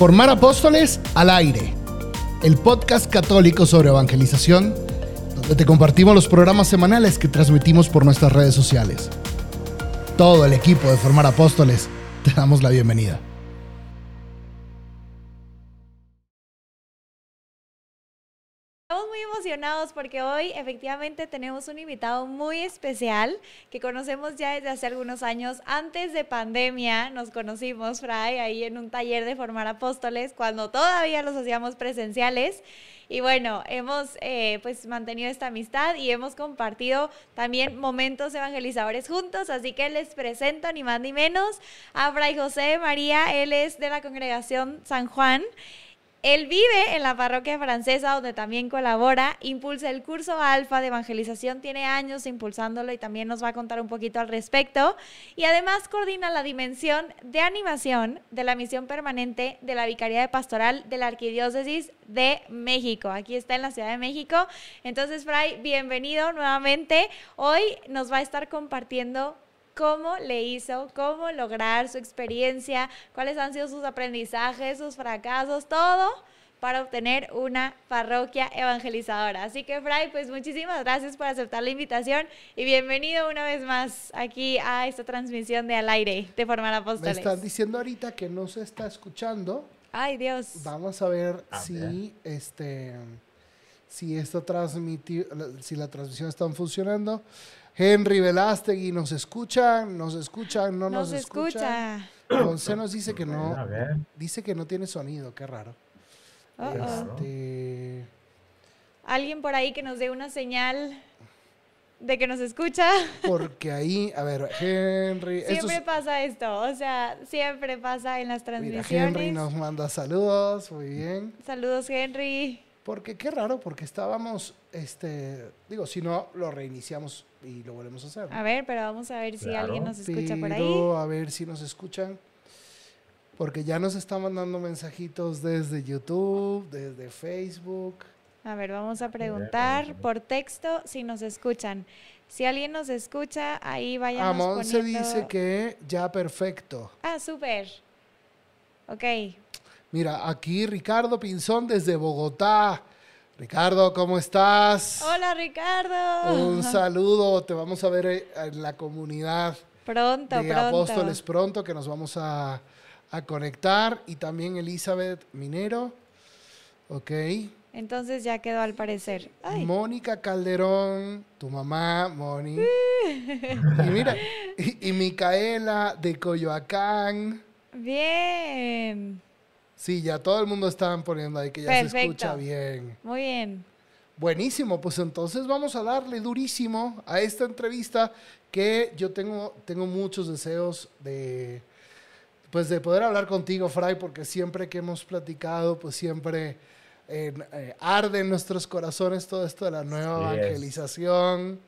Formar Apóstoles al aire, el podcast católico sobre evangelización, donde te compartimos los programas semanales que transmitimos por nuestras redes sociales. Todo el equipo de Formar Apóstoles te damos la bienvenida. Emocionados porque hoy efectivamente tenemos un invitado muy especial que conocemos ya desde hace algunos años. Antes de pandemia nos conocimos, Fray, ahí en un taller de formar apóstoles, cuando todavía los hacíamos presenciales. Y bueno, hemos eh, pues mantenido esta amistad y hemos compartido también momentos evangelizadores juntos. Así que les presento ni más ni menos a Fray José María. Él es de la congregación San Juan. Él vive en la parroquia francesa donde también colabora, impulsa el curso alfa de evangelización, tiene años impulsándolo y también nos va a contar un poquito al respecto. Y además coordina la dimensión de animación de la misión permanente de la Vicaría de Pastoral de la Arquidiócesis de México. Aquí está en la Ciudad de México. Entonces, Fray, bienvenido nuevamente. Hoy nos va a estar compartiendo cómo le hizo, cómo lograr su experiencia, cuáles han sido sus aprendizajes, sus fracasos, todo para obtener una parroquia evangelizadora. Así que, Fray, pues muchísimas gracias por aceptar la invitación y bienvenido una vez más aquí a esta transmisión de Al Aire de Formar Apóstoles. Me están diciendo ahorita que no se está escuchando. Ay, Dios. Vamos a ver si este si esto transmitió, si la transmisión está funcionando. Henry Velástegui, ¿nos escuchan? ¿Nos escuchan? ¿No nos, nos escucha. José nos dice que no. Dice que no tiene sonido, qué raro. Este... Alguien por ahí que nos dé una señal de que nos escucha. Porque ahí, a ver, Henry. Siempre pasa esto, o sea, siempre pasa en las transmisiones. Henry nos manda saludos, muy bien. Saludos, Henry. Porque qué raro, porque estábamos, este, digo, si no, lo reiniciamos y lo volvemos a hacer. A ver, pero vamos a ver si alguien nos escucha por ahí. A ver si nos escuchan. Porque ya nos están mandando mensajitos desde YouTube, desde Facebook. A ver, vamos a preguntar por texto si nos escuchan. Si alguien nos escucha, ahí vayamos Amon se dice que ya perfecto. Ah, súper. Ok, Mira, aquí Ricardo Pinzón desde Bogotá. Ricardo, ¿cómo estás? Hola, Ricardo. Un saludo, te vamos a ver eh, en la comunidad. Pronto, de Apóstoles pronto, que nos vamos a, conectar. Y también Elizabeth Minero. Ok. Entonces ya quedó al parecer. Mónica Calderón, tu mamá, Moni. y mira, y Micaela de Coyoacán. Bien. Sí, ya todo el mundo estaban poniendo ahí que ya se escucha bien. Muy bien. Buenísimo, pues entonces vamos a darle durísimo a esta entrevista que yo tengo, tengo muchos deseos de, pues de poder hablar contigo, Fray, porque siempre que hemos platicado, pues siempre eh, arde en nuestros corazones todo esto de la nueva evangelización.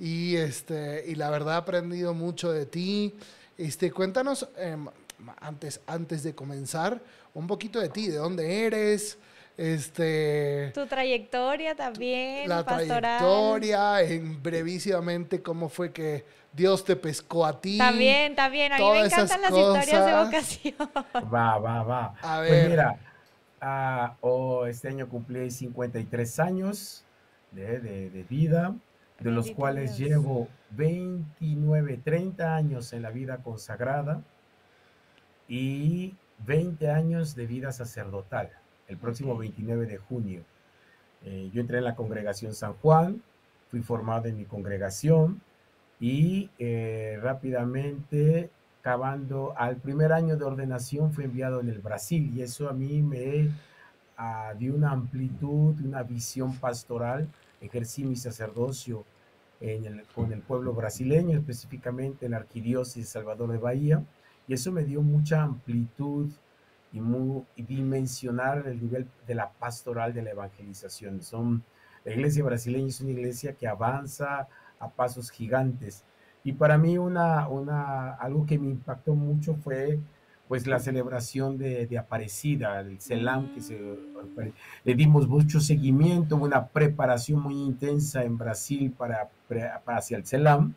Y, este, y la verdad he aprendido mucho de ti. Este, cuéntanos, em, antes, antes de comenzar, un poquito de ti, de dónde eres, este... Tu trayectoria también, La trayectoria, en brevísimamente cómo fue que Dios te pescó a ti. También, también, a mí me encantan las historias de vocación. Va, va, va. A pues ver. Pues mira, ah, oh, este año cumplí 53 años de, de vida, de los cuales llevo 29, 30 años en la vida consagrada y 20 años de vida sacerdotal, el próximo 29 de junio. Eh, yo entré en la congregación San Juan, fui formado en mi congregación y eh, rápidamente, acabando al primer año de ordenación, fui enviado en el Brasil y eso a mí me ah, dio una amplitud, una visión pastoral. Ejercí mi sacerdocio con el pueblo brasileño, específicamente en la Arquidiócesis de Salvador de Bahía y eso me dio mucha amplitud y, dimensionar el nivel de la pastoral de la evangelización. Son, la iglesia brasileña es una iglesia que avanza a pasos gigantes. Y para mí una, una, algo que me impactó mucho fue pues la celebración de, de Aparecida, el CELAM, que se, le dimos mucho seguimiento, una preparación muy intensa en Brasil para, para hacia el CELAM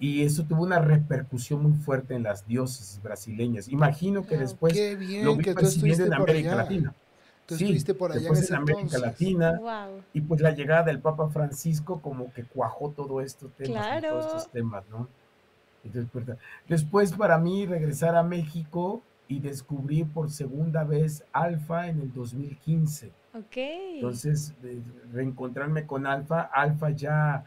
y eso tuvo una repercusión muy fuerte en las diócesis brasileñas. Imagino que después lo vi persiguiendo en América Latina. Tú sí, por allá después en, América Latina y pues la llegada del Papa Francisco como que cuajó todo esto temas, todos estos temas, ¿no? Entonces, pues, después para mí regresar a México y descubrí por segunda vez Alfa en el 2015. Ok. Entonces, reencontrarme con Alfa, Alfa ya,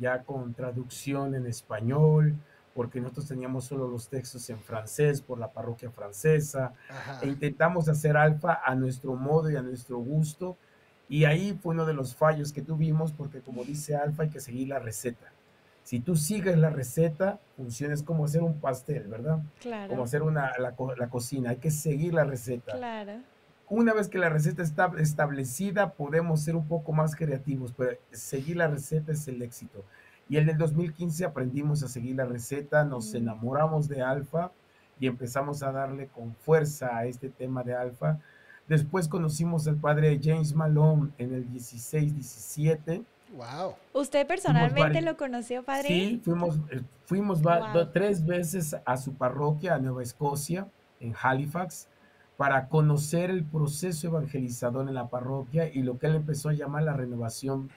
ya con traducción en español, porque nosotros teníamos solo los textos en francés por la parroquia francesa, e intentamos hacer Alfa a nuestro modo y a nuestro gusto, y ahí fue uno de los fallos que tuvimos, porque como dice Alfa, hay que seguir la receta. Si tú sigues la receta, funciona, es como hacer un pastel, ¿verdad? Claro. Como hacer una, la, la cocina, hay que seguir la receta. Claro. Una vez que la receta está establecida, podemos ser un poco más creativos, pero seguir la receta es el éxito. Y en el 2015 aprendimos a seguir la receta, nos enamoramos de Alfa y empezamos a darle con fuerza a este tema de Alfa. Después conocimos al padre James Malone en el 16-17. Wow. ¿Usted personalmente lo conoció, padre? Sí, fuimos, eh, fuimos tres veces a su parroquia, a Nueva Escocia, en Halifax, para conocer el proceso evangelizador en la parroquia y lo que él empezó a llamar la renovación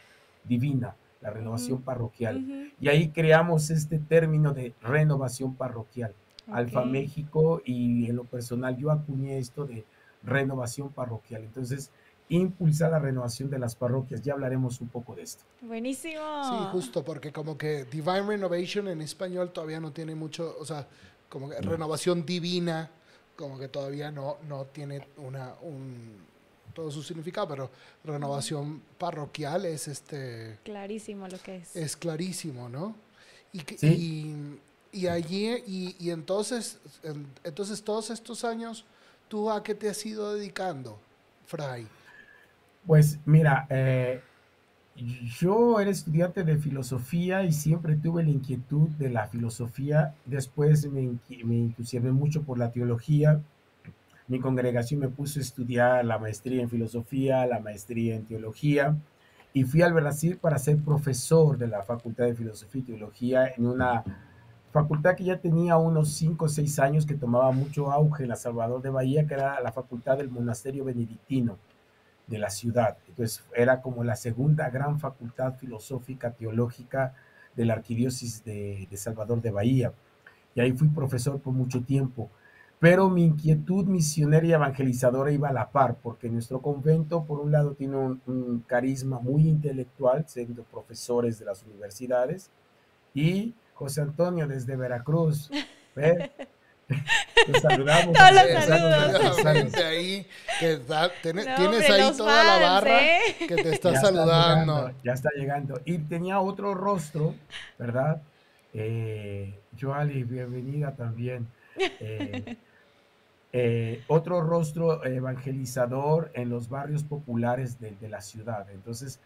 divina la renovación parroquial. Y ahí creamos este término de renovación parroquial. Alfa México y en lo personal yo acuñé esto de renovación parroquial. Entonces, impulsar la renovación de las parroquias. Ya hablaremos un poco de esto. Buenísimo. Sí, justo, porque como que Divine Renovation en español todavía no tiene mucho, o sea, como que renovación divina, como que todavía no, no tiene una, un, todo su significado, pero renovación parroquial es este... Clarísimo lo que es. Es clarísimo, ¿no? Y, y, allí, y, entonces, entonces todos estos años, ¿tú a qué te has ido dedicando, Fray? Pues mira, eh, yo era estudiante de filosofía y siempre tuve la inquietud de la filosofía. Después me, me entusiasmé mucho por la teología mi congregación me puso a estudiar la maestría en filosofía, la maestría en teología, y fui al Brasil para ser profesor de la Facultad de Filosofía y Teología en una facultad que ya tenía unos 5 o 6 años, que tomaba mucho auge en La Salvador de Bahía, que era la facultad del monasterio benedictino de la ciudad. Entonces era como la segunda gran facultad filosófica teológica de la arquidiócesis de, de Salvador de Bahía. Y ahí fui profesor por mucho tiempo pero mi inquietud misionera y evangelizadora iba a la par, porque nuestro convento, por un lado, tiene un, carisma muy intelectual, siendo profesores de las universidades, y José Antonio desde Veracruz. ¿ve? Te saludamos. Todos los saludos. Ahí, que tienes ahí toda la barra ¿eh? que te está saludando. ya está llegando. Y tenía otro rostro, ¿verdad? Eh, Joali, bienvenida también. Eh, eh, otro rostro evangelizador en los barrios populares de, la ciudad. Entonces,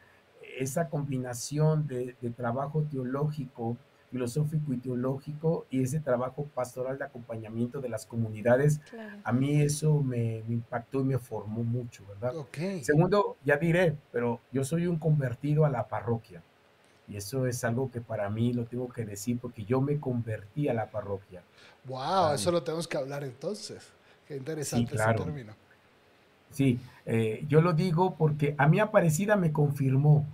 esa combinación de, trabajo teológico, filosófico y teológico y ese trabajo pastoral de acompañamiento de las comunidades, a mí eso me, impactó y me formó mucho, ¿verdad? Segundo, ya diré, pero yo soy un convertido a la parroquia. Y eso es algo que para mí lo tengo que decir porque yo me convertí a la parroquia. Wow, eso lo tenemos que hablar entonces. Qué interesante ese término. Sí, eh, yo lo digo porque a mí Aparecida me confirmó.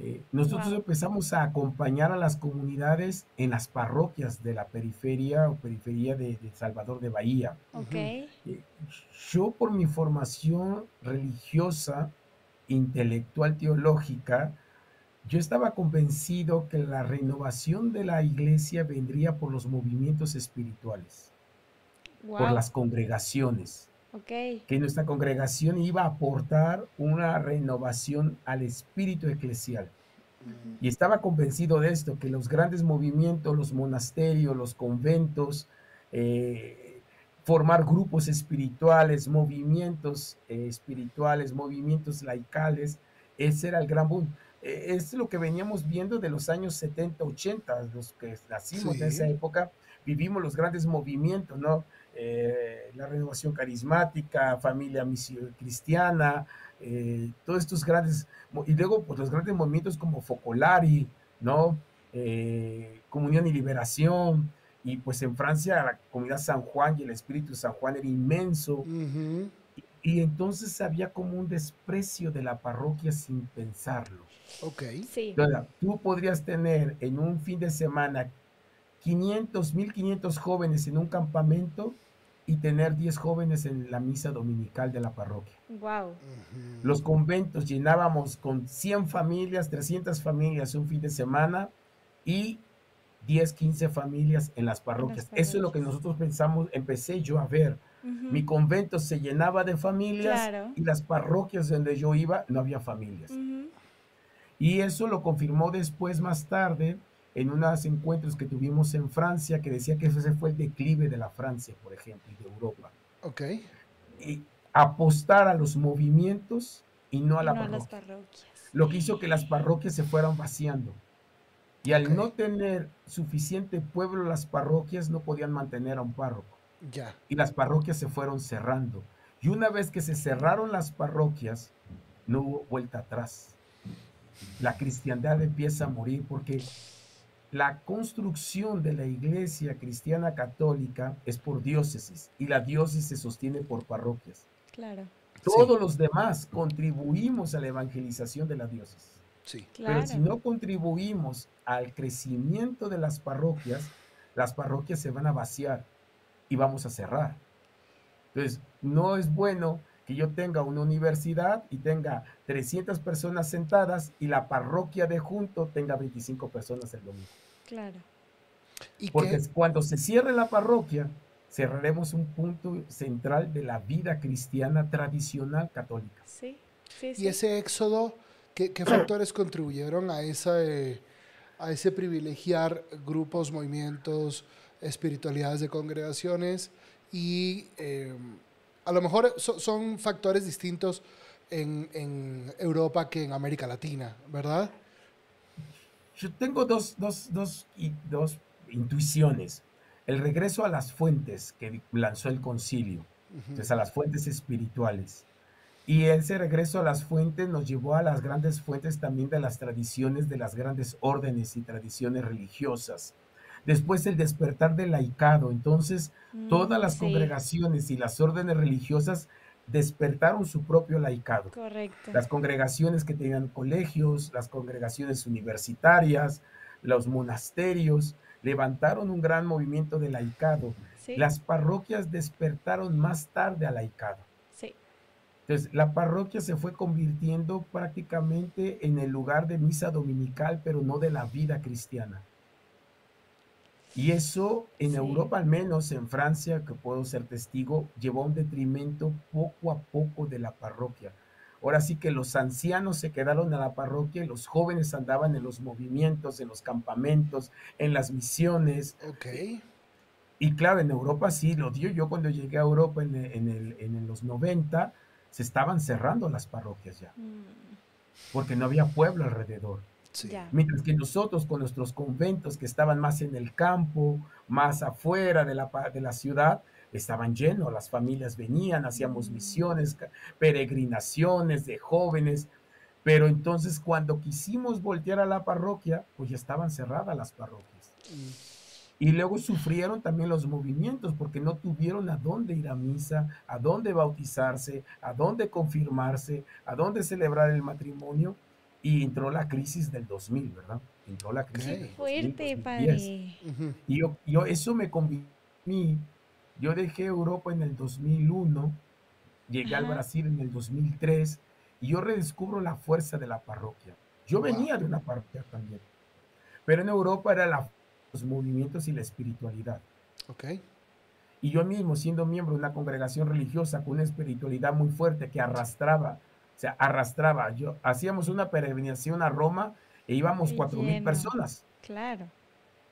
Eh, nosotros empezamos a acompañar a las comunidades en las parroquias de la periferia o periferia de, Salvador de Bahía. Okay. Eh, yo por mi formación religiosa, intelectual, teológica, yo estaba convencido que la renovación de la iglesia vendría por los movimientos espirituales, por las congregaciones. Okay. Que nuestra congregación iba a aportar una renovación al espíritu eclesial. Y estaba convencido de esto, que los grandes movimientos, los monasterios, los conventos, eh, formar grupos espirituales, movimientos eh, espirituales, movimientos laicales, ese era el gran boom. Eh, es lo que veníamos viendo de los años 70, 80, los que nacimos en esa época, vivimos los grandes movimientos, ¿no? Eh, la renovación carismática, familia cristiana, eh, todos estos grandes, y luego pues los grandes movimientos como Focolari, ¿no? comunión y liberación. Y pues en Francia la comunidad San Juan y el Espíritu San Juan era inmenso. y, entonces había como un desprecio de la parroquia sin pensarlo. Ok. Sí. tú podrías tener en un fin de semana 500, 1500 jóvenes en un campamento y tener 10 jóvenes en la misa dominical de la parroquia. Wow. Los conventos llenábamos con 100 familias, 300 familias un fin de semana y 10, 15 familias en las parroquias. Eso es lo que nosotros pensamos, empecé yo a ver. Mi convento se llenaba de familias y las parroquias donde yo iba no había familias. Y eso lo confirmó después, más tarde, en unos encuentros que tuvimos en Francia, que decía que ese fue el declive de la Francia, por ejemplo, y de Europa. Ok. Y apostar a los movimientos y no a la parroquia. las parroquias. Lo que hizo que las parroquias se fueran vaciando. Y al no tener suficiente pueblo, las parroquias no podían mantener a un párroco. Ya. Y las parroquias se fueron cerrando. Y una vez que se cerraron las parroquias, no hubo vuelta atrás. La cristiandad empieza a morir porque la construcción de la iglesia cristiana católica es por diócesis y la diócesis se sostiene por parroquias. Claro. Todos los demás contribuimos a la evangelización de la diócesis. Sí. Pero si no contribuimos al crecimiento de las parroquias, las parroquias se van a vaciar y vamos a cerrar. Entonces, no es bueno que yo tenga una universidad y tenga 300 personas sentadas y la parroquia de junto tenga 25 personas el domingo. Claro. ¿Y Porque cuando se cierre la parroquia, cerraremos un punto central de la vida cristiana tradicional católica. Sí, sí, sí. Y ese éxodo, ¿qué, factores contribuyeron a, esa, eh, a ese privilegiar grupos, movimientos, espiritualidades de congregaciones? Y em, a lo mejor son factores distintos en, en Europa que en América Latina, ¿verdad? Yo tengo dos, dos, dos, dos intuiciones. El regreso a las fuentes que lanzó el concilio, entonces a las fuentes espirituales. Y ese regreso a las fuentes nos llevó a las grandes fuentes también de las tradiciones de las grandes órdenes y tradiciones religiosas. Después el despertar del laicado. Entonces, mm, todas las congregaciones y las órdenes religiosas despertaron su propio laicado. Correcto. Las congregaciones que tenían colegios, las congregaciones universitarias, los monasterios, levantaron un gran movimiento de laicado. Las parroquias despertaron más tarde al laicado. Sí. Entonces, la parroquia se fue convirtiendo prácticamente en el lugar de misa dominical, pero no de la vida cristiana. Y eso en Europa, al menos en Francia, que puedo ser testigo, llevó a un detrimento poco a poco de la parroquia. Ahora sí que los ancianos se quedaron en la parroquia y los jóvenes andaban en los movimientos, en los campamentos, en las misiones. Ok. Y claro, en Europa sí, lo dio yo cuando llegué a Europa en, el, en los 90, se estaban cerrando las parroquias ya, mm. porque no había pueblo alrededor. Mientras que nosotros con nuestros conventos que estaban más en el campo, más afuera de la, de la ciudad, estaban llenos, las familias venían, hacíamos mm. misiones, peregrinaciones de jóvenes, pero entonces cuando quisimos voltear a la parroquia, pues ya estaban cerradas las parroquias. Mm. Y luego sufrieron también los movimientos porque no tuvieron a dónde ir a misa, a dónde bautizarse, a dónde confirmarse, a dónde celebrar el matrimonio y entró la crisis del 2000, ¿verdad? Entró la crisis Qué fuerte, padre. Y yo, yo, eso me convirtió yo dejé Europa en el 2001, llegué al Brasil en el 2003 y yo redescubro la fuerza de la parroquia. Yo venía de una parroquia también, pero en Europa era la, los movimientos y la espiritualidad. Ok. Y yo mismo, siendo miembro de una congregación religiosa con una espiritualidad muy fuerte que arrastraba o sea, arrastraba. Yo, hacíamos una peregrinación a Roma e íbamos cuatro mil personas. Claro.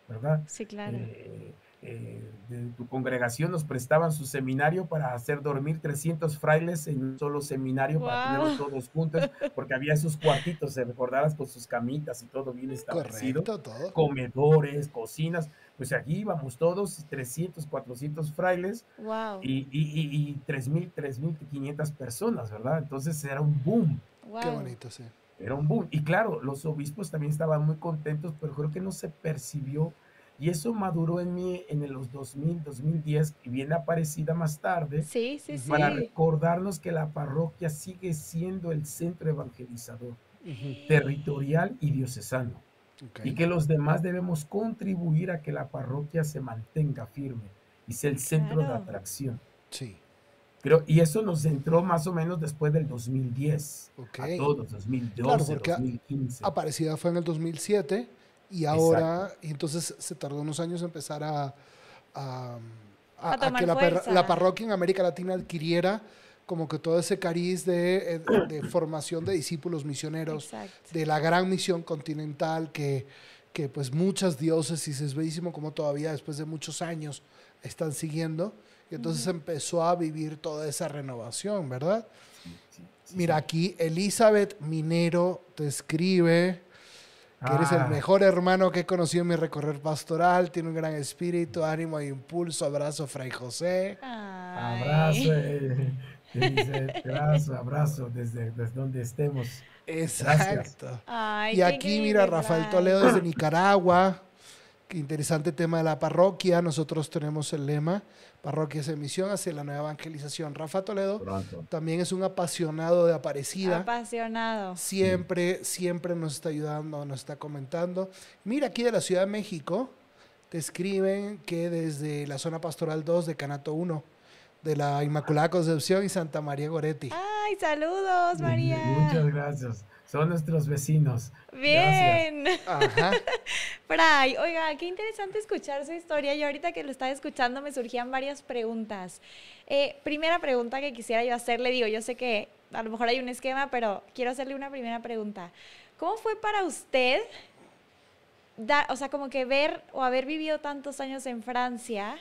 ¿Verdad? Sí, claro. Eh, eh, de tu congregación nos prestaban su seminario para hacer dormir 300 frailes en un solo seminario para tenerlos todos juntos, porque había esos cuartitos, se recordarás, con sus camitas y todo bien establecido. todo. Comedores, cocinas. Pues aquí íbamos todos, 300, 400 frailes wow. y, y, y, 3.000, 3.500 personas, ¿verdad? Entonces era un boom. Qué bonito, sí. Era un boom. Y claro, los obispos también estaban muy contentos, pero creo que no se percibió Y eso maduró en mí en los 2000, 2010 y viene aparecida más tarde sí, sí, para recordarnos que la parroquia sigue siendo el centro evangelizador, territorial y diocesano. Y que los demás debemos contribuir a que la parroquia se mantenga firme y sea el centro de atracción. Sí. Creo, y eso nos entró más o menos después del 2010. A todos, 2012, 2015. Aparecida fue en el 2007 y ahora, y entonces se tardó unos años en empezar a, a, que la, parroquia en América Latina adquiriera como que todo ese cariz de, eh, de formación de discípulos misioneros, de la gran misión continental que, que pues muchas diócesis, es bellísimo como todavía después de muchos años están siguiendo. Y entonces empezó a vivir toda esa renovación, ¿verdad? Mira, aquí Elizabeth Minero te escribe que eres el ah. mejor hermano que he conocido en mi recorrer pastoral, tiene un gran espíritu, ánimo e impulso. Abrazo, Fray José. Abrazo, eh, abrazo, abrazo desde, desde donde estemos. Exacto. y aquí, mira, Rafael Toledo desde Nicaragua. Qué interesante tema de la parroquia. Nosotros tenemos el lema Parroquias en Misión hacia la nueva evangelización. Rafa Toledo también es un apasionado de Aparecida. Apasionado. Siempre, siempre nos está ayudando, nos está comentando. Mira, aquí de la Ciudad de México te escriben que desde la zona pastoral 2 de Canato 1, de la Inmaculada Concepción y Santa María Goretti. ¡Ay, saludos, María! Muchas gracias. Son nuestros vecinos. Bien. Ajá. Fray, oiga, qué interesante escuchar su historia. Yo ahorita que lo estaba escuchando me surgían varias preguntas. Eh, primera pregunta que quisiera yo hacerle, digo, yo sé que a lo mejor hay un esquema, pero quiero hacerle una primera pregunta. ¿Cómo fue para usted, dar, o sea, como que ver o haber vivido tantos años en Francia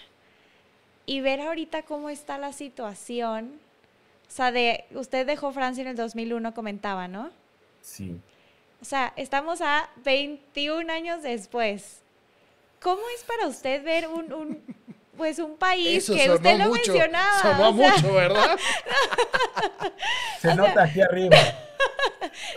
y ver ahorita cómo está la situación? O sea, de, usted dejó Francia en el 2001, comentaba, ¿no? Sí. O sea, estamos a 21 años después. ¿Cómo es para usted ver un, pues un país que usted lo mencionaba? Sonó mucho, ¿verdad? Se nota aquí arriba.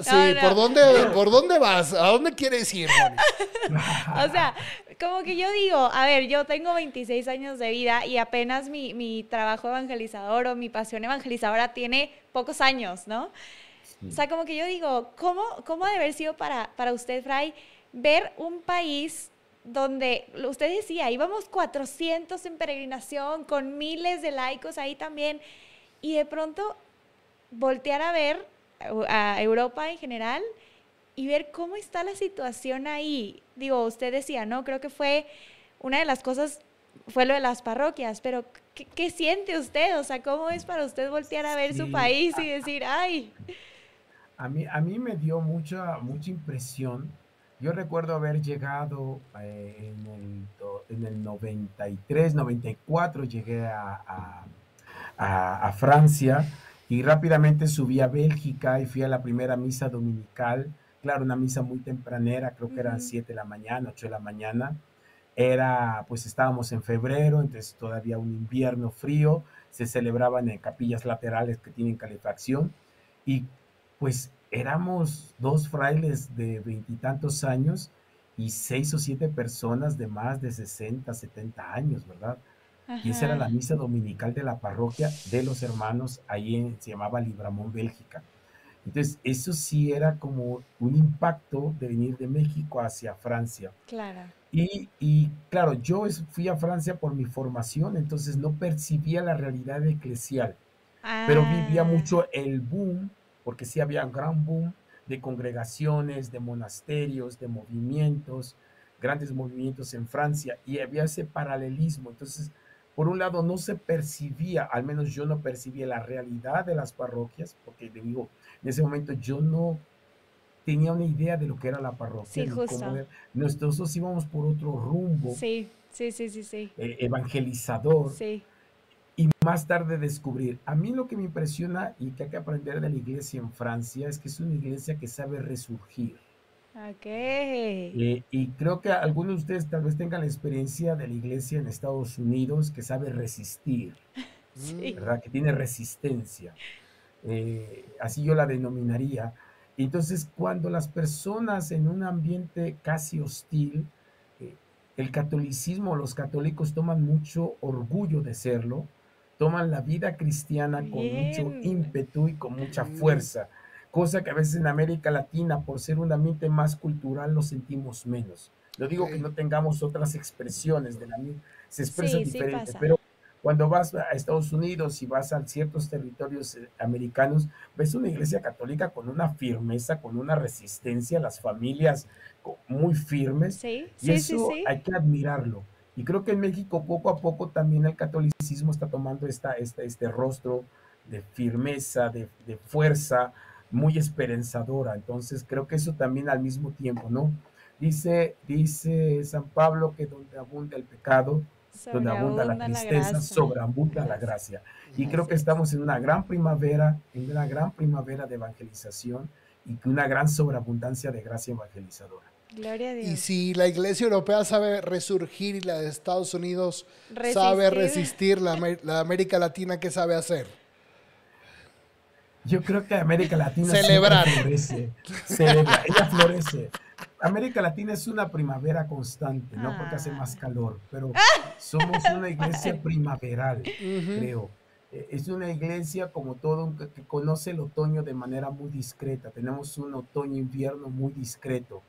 Sí, ¿por, dónde, ¿por dónde vas? ¿A dónde quieres ir, O sea, como que yo digo, a ver, yo tengo 26 años de vida y apenas mi, mi trabajo evangelizador o mi pasión evangelizadora tiene pocos años, ¿no? O sea, como que yo digo, ¿cómo, cómo debe haber sido para, para usted, Fray, ver un país donde usted decía, íbamos 400 en peregrinación, con miles de laicos ahí también, y de pronto voltear a ver a Europa en general y ver cómo está la situación ahí. Digo, usted decía, ¿no? Creo que fue una de las cosas, fue lo de las parroquias, pero ¿qué, siente usted? O sea, ¿cómo es para usted voltear a ver su país y decir, ay? A mí, a mí me dio mucha, mucha impresión. Yo recuerdo haber llegado eh, en, el, en, el, 93, 94, llegué a, a, a, Francia y rápidamente subí a Bélgica y fui a la primera misa dominical. Claro, una misa muy tempranera, creo que eran 7 de la mañana, 8 de la mañana. Era, pues estábamos en febrero, entonces todavía un invierno frío. Se celebraban en capillas laterales que tienen calefacción. Y pues éramos dos frailes de veintitantos años y seis o siete personas de más de 60, 70 años, ¿verdad? Y esa era la misa dominical de la parroquia de los hermanos, ahí en, se llamaba Libramón, Bélgica. Entonces, eso sí era como un impacto de venir de México hacia Francia. Claro. Y, y, claro, yo fui a Francia por mi formación, entonces no percibía la realidad eclesial, pero vivía ah. mucho el boom porque sí había un gran boom de congregaciones, de monasterios, de movimientos, grandes movimientos en Francia, y había ese paralelismo. Entonces, por un lado, no se percibía, al menos yo no percibía la realidad de las parroquias, porque digo, en ese momento yo no tenía una idea de lo que era la parroquia. Sí, justo. nosotros íbamos por otro rumbo. Sí, sí, sí, sí. sí. Eh, evangelizador. Sí y más tarde descubrir. A mí lo que me impresiona y que hay que aprender de la iglesia en Francia es que es una iglesia que sabe resurgir. Ok. Eh, y creo que algunos de ustedes tal vez tengan la experiencia de la iglesia en Estados Unidos que sabe resistir, ¿verdad? Que tiene resistencia. Eh, así yo la denominaría. Entonces, cuando las personas en un ambiente casi hostil, el catolicismo, los católicos toman mucho orgullo de serlo, toman la vida cristiana con mucho ímpetu y con mucha fuerza, cosa que a veces en América Latina, por ser un ambiente más cultural, lo sentimos menos. No digo que no tengamos otras expresiones de la se expresa diferente, pero cuando vas a Estados Unidos y vas a ciertos territorios eh, americanos, ves una iglesia católica con una firmeza, con una resistencia, las familias muy firmes, y eso hay que admirarlo. Y creo que en México poco a poco también el catolicismo está tomando esta, esta este rostro de firmeza, de, de fuerza, muy esperanzadora. Entonces creo que eso también al mismo tiempo, ¿no? Dice, dice San Pablo que donde abunda el pecado, donde abunda la tristeza, sobreabunda la gracia. Y creo que estamos en una gran primavera, en una gran primavera de evangelización y una gran sobreabundancia de gracia evangelizadora. Gloria a Dios. Y si la iglesia europea sabe resurgir y la de Estados Unidos sabe resistir, la, la América Latina, ¿qué sabe hacer? Yo creo que América Latina celebrar. florece. Celebra, ella florece. América Latina es una primavera constante, no porque hace más calor, pero somos una iglesia primaveral, creo. E, es una iglesia como todo que conoce el otoño de manera muy discreta. Tenemos un otoño-invierno muy discreto,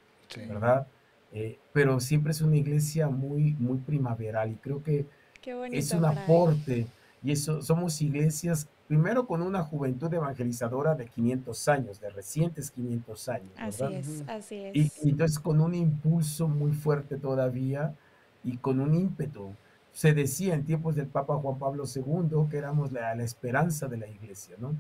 ¿verdad? Eh, pero siempre es una iglesia muy, muy primaveral y creo que es un aporte. Y eso, somos iglesias primero con una juventud evangelizadora de 500 años, de recientes 500 años. ¿verdad? Así es, así es. Y, entonces con un impulso muy fuerte todavía y con un ímpetu. Se decía en tiempos del Papa Juan Pablo II que éramos la, esperanza de la iglesia, ¿no?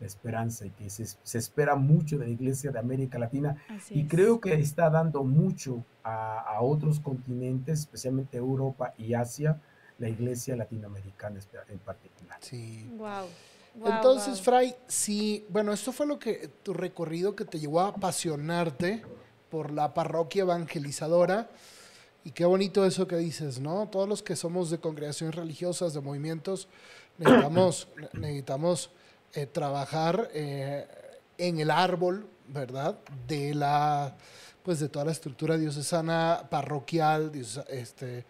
La esperanza y que se, espera mucho de la iglesia de América Latina y creo que está dando mucho a, a otros continentes, especialmente Europa y Asia, la iglesia latinoamericana en particular. Sí. Wow. Entonces, Fray, sí, bueno, esto fue lo que tu recorrido que te llevó a apasionarte por la parroquia evangelizadora. Y qué bonito eso que dices, ¿no? Todos los que somos de congregaciones religiosas, de movimientos, necesitamos, necesitamos eh, trabajar eh, en el árbol, ¿verdad? De la, pues de toda la estructura diocesana, parroquial, este,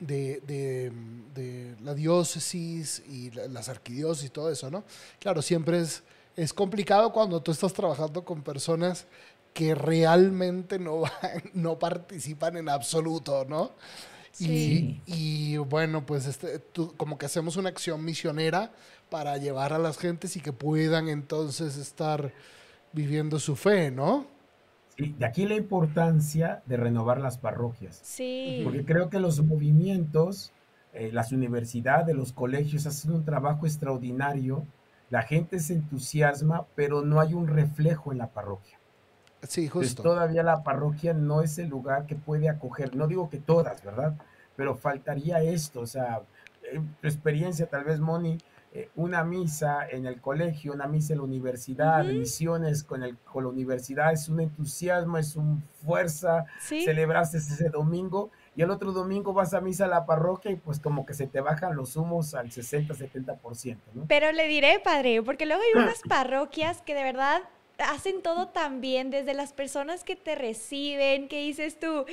de, de, la diócesis y las arquidiócesis y todo eso, ¿no? Claro, siempre es, es complicado cuando tú estás trabajando con personas que realmente no, no participan en absoluto, ¿no? Sí. Y, bueno, pues este, como que hacemos una acción misionera para llevar a las gentes y que puedan entonces estar viviendo su fe, ¿no? De aquí la importancia de renovar las parroquias. Sí. Porque creo que los movimientos, eh, las universidades, los colegios hacen un trabajo extraordinario. La gente se entusiasma, pero no hay un reflejo en la parroquia. Sí, justo. todavía la parroquia no es el lugar que puede acoger, no digo que todas, ¿verdad? Pero faltaría esto, o sea, tu experiencia tal vez, Moni, eh, una misa en el colegio, una misa en la universidad, misiones con, el, con la universidad, es un entusiasmo, es una fuerza, celebraste ese domingo y el otro domingo vas a misa a la parroquia y pues como que se te bajan los humos al 60, 70%, ¿no? Pero le diré, padre, porque luego hay unas parroquias que de verdad hacen todo tan bien, desde las personas que te reciben, que dices tú,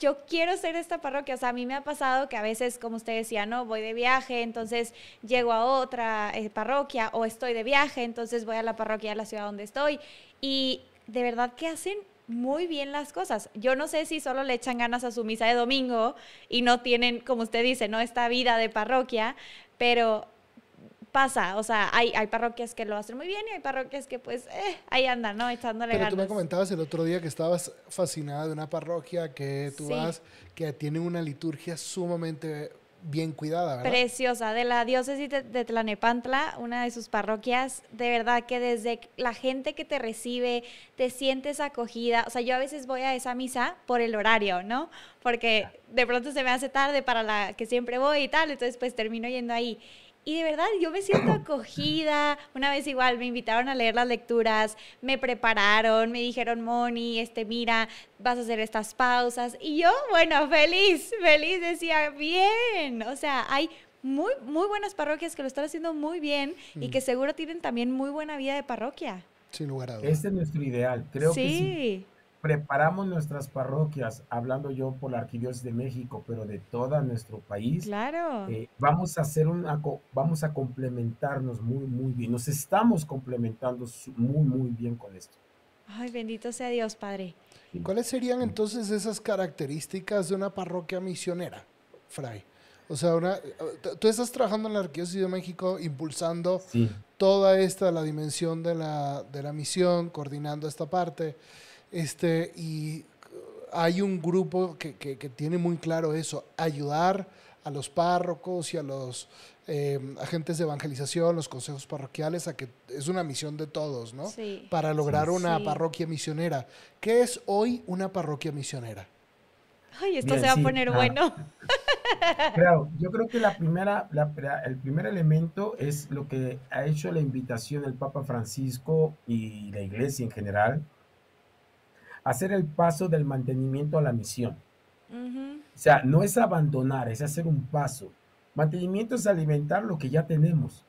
yo quiero ser esta parroquia. O sea, a mí me ha pasado que a veces, como usted decía, no, voy de viaje, entonces llego a otra eh, parroquia o estoy de viaje, entonces voy a la parroquia de la ciudad donde estoy. Y de verdad que hacen muy bien las cosas. Yo no sé si solo le echan ganas a su misa de domingo y no tienen, como usted dice, no esta vida de parroquia, pero pasa, o sea, hay, hay parroquias que lo hacen muy bien y hay parroquias que pues eh, ahí andan, ¿no? Echándole Pero tú me comentabas el otro día que estabas fascinada de una parroquia que tú vas, que tiene una liturgia sumamente bien cuidada, ¿verdad? Preciosa, de la diócesis de, Tlanepantla, una de sus parroquias, de verdad que desde la gente que te recibe, te sientes acogida, o sea, yo a veces voy a esa misa por el horario, ¿no? Porque de pronto se me hace tarde para la que siempre voy y tal, entonces pues termino yendo ahí. Y de verdad, yo me siento acogida. Una vez igual me invitaron a leer las lecturas, me prepararon, me dijeron, Moni, este, mira, vas a hacer estas pausas. Y yo, bueno, feliz, feliz, decía, bien. O sea, hay muy, muy buenas parroquias que lo están haciendo muy bien y que seguro tienen también muy buena vida de parroquia. Sin lugar a dudas. Este es nuestro ideal. Creo que sí preparamos nuestras parroquias, hablando yo por la Arquidiócesis de México, pero de todo nuestro país. Claro. Eh, vamos a hacer una, vamos a complementarnos muy, muy bien. Nos estamos complementando muy, muy bien con esto. Ay, bendito sea Dios, Padre. ¿Cuáles serían entonces esas características de una parroquia misionera, Fray? O sea, una, tú estás trabajando en la Arquidiócesis de México impulsando toda esta, la dimensión de la, de la misión, coordinando esta parte. Este, y hay un grupo que, que, tiene muy claro eso, ayudar a los párrocos y a los eh, agentes de evangelización, los consejos parroquiales, a que es una misión de todos, ¿no? Para lograr una parroquia misionera. ¿Qué es hoy una parroquia misionera? Ay, esto se va a poner bueno. Claro, yo creo que la primera, el primer elemento es lo que ha hecho la invitación el Papa Francisco y la Iglesia en general, hacer el paso del mantenimiento a la misión. O sea, no es abandonar, es hacer un paso. Mantenimiento es alimentar lo que ya tenemos,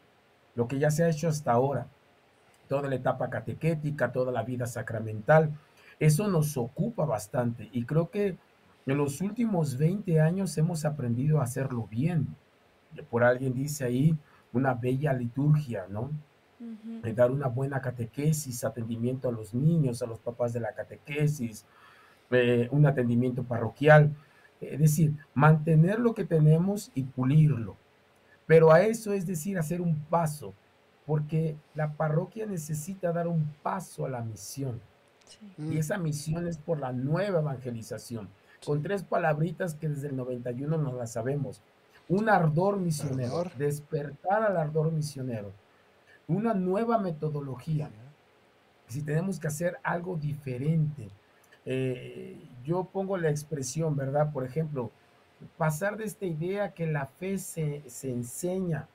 lo que ya se ha hecho hasta ahora. Toda la etapa catequética, toda la vida sacramental. Eso nos ocupa bastante y creo que en los últimos 20 años hemos aprendido a hacerlo bien. Por alguien dice ahí una bella liturgia, ¿no? Dar una buena catequesis, atendimiento a los niños, a los papás de la catequesis, eh, un atendimiento parroquial. Es decir, mantener lo que tenemos y pulirlo. Pero a eso es decir, hacer un paso, porque la parroquia necesita dar un paso a la misión. Y mm. esa misión es por la nueva evangelización, con tres palabritas que desde el 91 nos las sabemos. Un ardor misionero, despertar al ardor misionero una nueva metodología. Si tenemos que hacer algo diferente. Eh, yo pongo la expresión, ¿verdad? Por ejemplo, pasar de esta idea que la fe se, enseña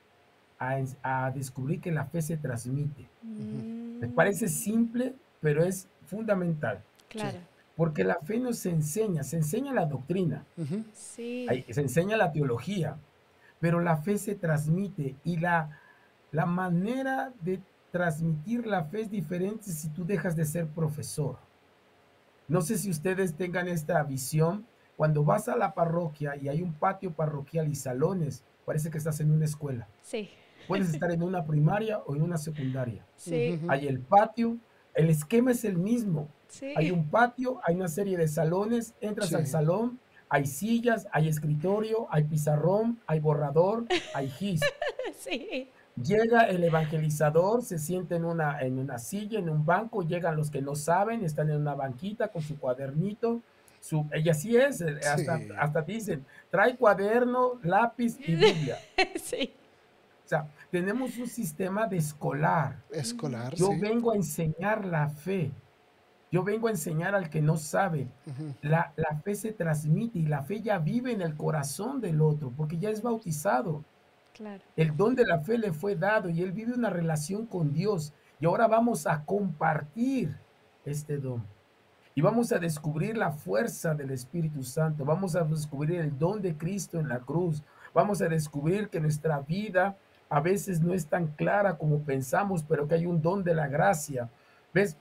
a, descubrir que la fe se transmite. Me parece simple, pero es fundamental. Claro. Porque la fe nos enseña, se enseña la doctrina, sí. se enseña la teología, pero la fe se transmite y la, la manera de transmitir la fe es diferente si tú dejas de ser profesor. No sé si ustedes tengan esta visión. Cuando vas a la parroquia y hay un patio parroquial y salones, parece que estás en una escuela. Sí. Puedes estar en una primaria o en una secundaria. Sí. Hay el patio, el esquema es el mismo. Sí. Hay un patio, hay una serie de salones, entras al salón, hay sillas, hay escritorio, hay pizarrón, hay borrador, hay gis. Sí. Llega el evangelizador, se siente en una, en una silla, en un banco, llegan los que no saben, están en una banquita con su cuadernito, su, y así es, eh, hasta, hasta dicen, trae cuaderno, lápiz y Biblia. Sí. O sea, tenemos un sistema de escolar. Escolar. Yo vengo a enseñar la fe. Yo vengo a enseñar al que no sabe. la, la fe se transmite y la fe ya vive en el corazón del otro porque ya es bautizado. El don de la fe le fue dado y él vive una relación con Dios. Y ahora vamos a compartir este don. Y vamos a descubrir la fuerza del Espíritu Santo. Vamos a descubrir el don de Cristo en la cruz. Vamos a descubrir que nuestra vida a veces no es tan clara como pensamos, pero que hay un don de la gracia. ¿Ves?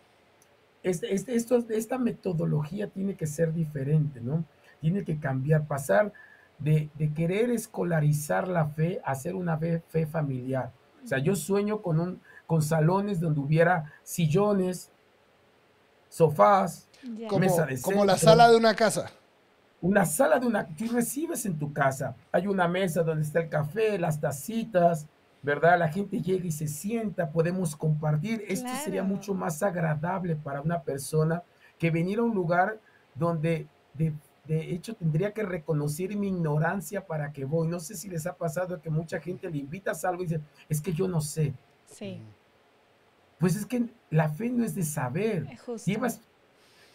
Este, este, esto, esta metodología tiene que ser diferente, ¿no? Tiene que cambiar, pasar de, querer escolarizar la fe, hacer una fe, fe, familiar. O sea, yo sueño con, un, con salones donde hubiera sillones, sofás, mesa de Como la sala de una casa. Una sala de una... Tú recibes en tu casa. Hay una mesa donde está el café, las tacitas, ¿verdad? La gente llega y se sienta, podemos compartir. Esto sería mucho más agradable para una persona que venir a un lugar donde de de hecho tendría que reconocer mi ignorancia para que voy. No sé si les ha pasado que mucha gente le invitas a algo y dice, es que yo no sé. Sí. Pues es que la fe no es de saber. Llevas,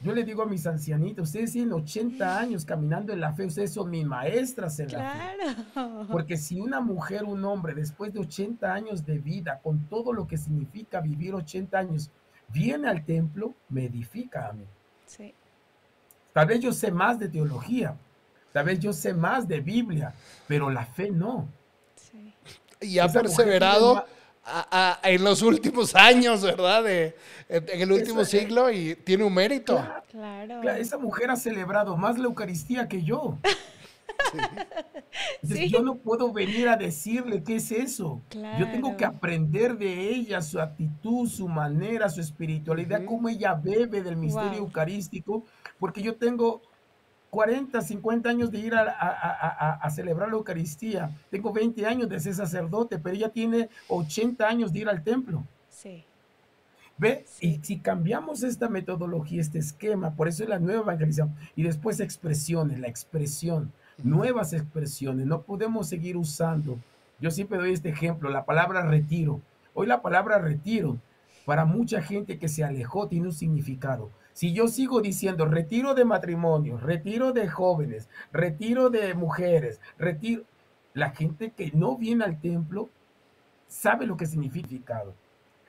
yo le digo a mis ancianitos, ustedes tienen 80 años caminando en la fe, ustedes son mis maestras en la fe. Porque si una mujer, un hombre, después de 80 años de vida, con todo lo que significa vivir 80 años, viene al templo, me edifica a mí. Sí. Tal vez yo sé más de teología, tal vez yo sé más de Biblia, pero la fe no. Y ha perseverado en los últimos años, ¿verdad? De, en el último siglo y tiene un mérito. Claro. Esa mujer ha celebrado más la Eucaristía que yo. Yo no puedo venir a decirle qué es eso. Yo tengo que aprender de ella, su actitud, su manera, su espiritualidad, cómo ella bebe del misterio eucarístico, porque yo tengo 40, 50 años de ir a, celebrar la Eucaristía. Tengo 20 años de ser sacerdote, pero ella tiene 80 años de ir al templo. Sí. ¿Ve? Y si cambiamos esta metodología, este esquema, por eso es la nueva evangelización, y después expresiones, la expresión nuevas expresiones. No podemos seguir usando. Yo siempre doy este ejemplo, la palabra retiro. Hoy la palabra retiro para mucha gente que se alejó tiene un significado. Si yo sigo diciendo retiro de matrimonio, retiro de jóvenes, retiro de mujeres, retiro, la gente que no viene al templo sabe lo que significa.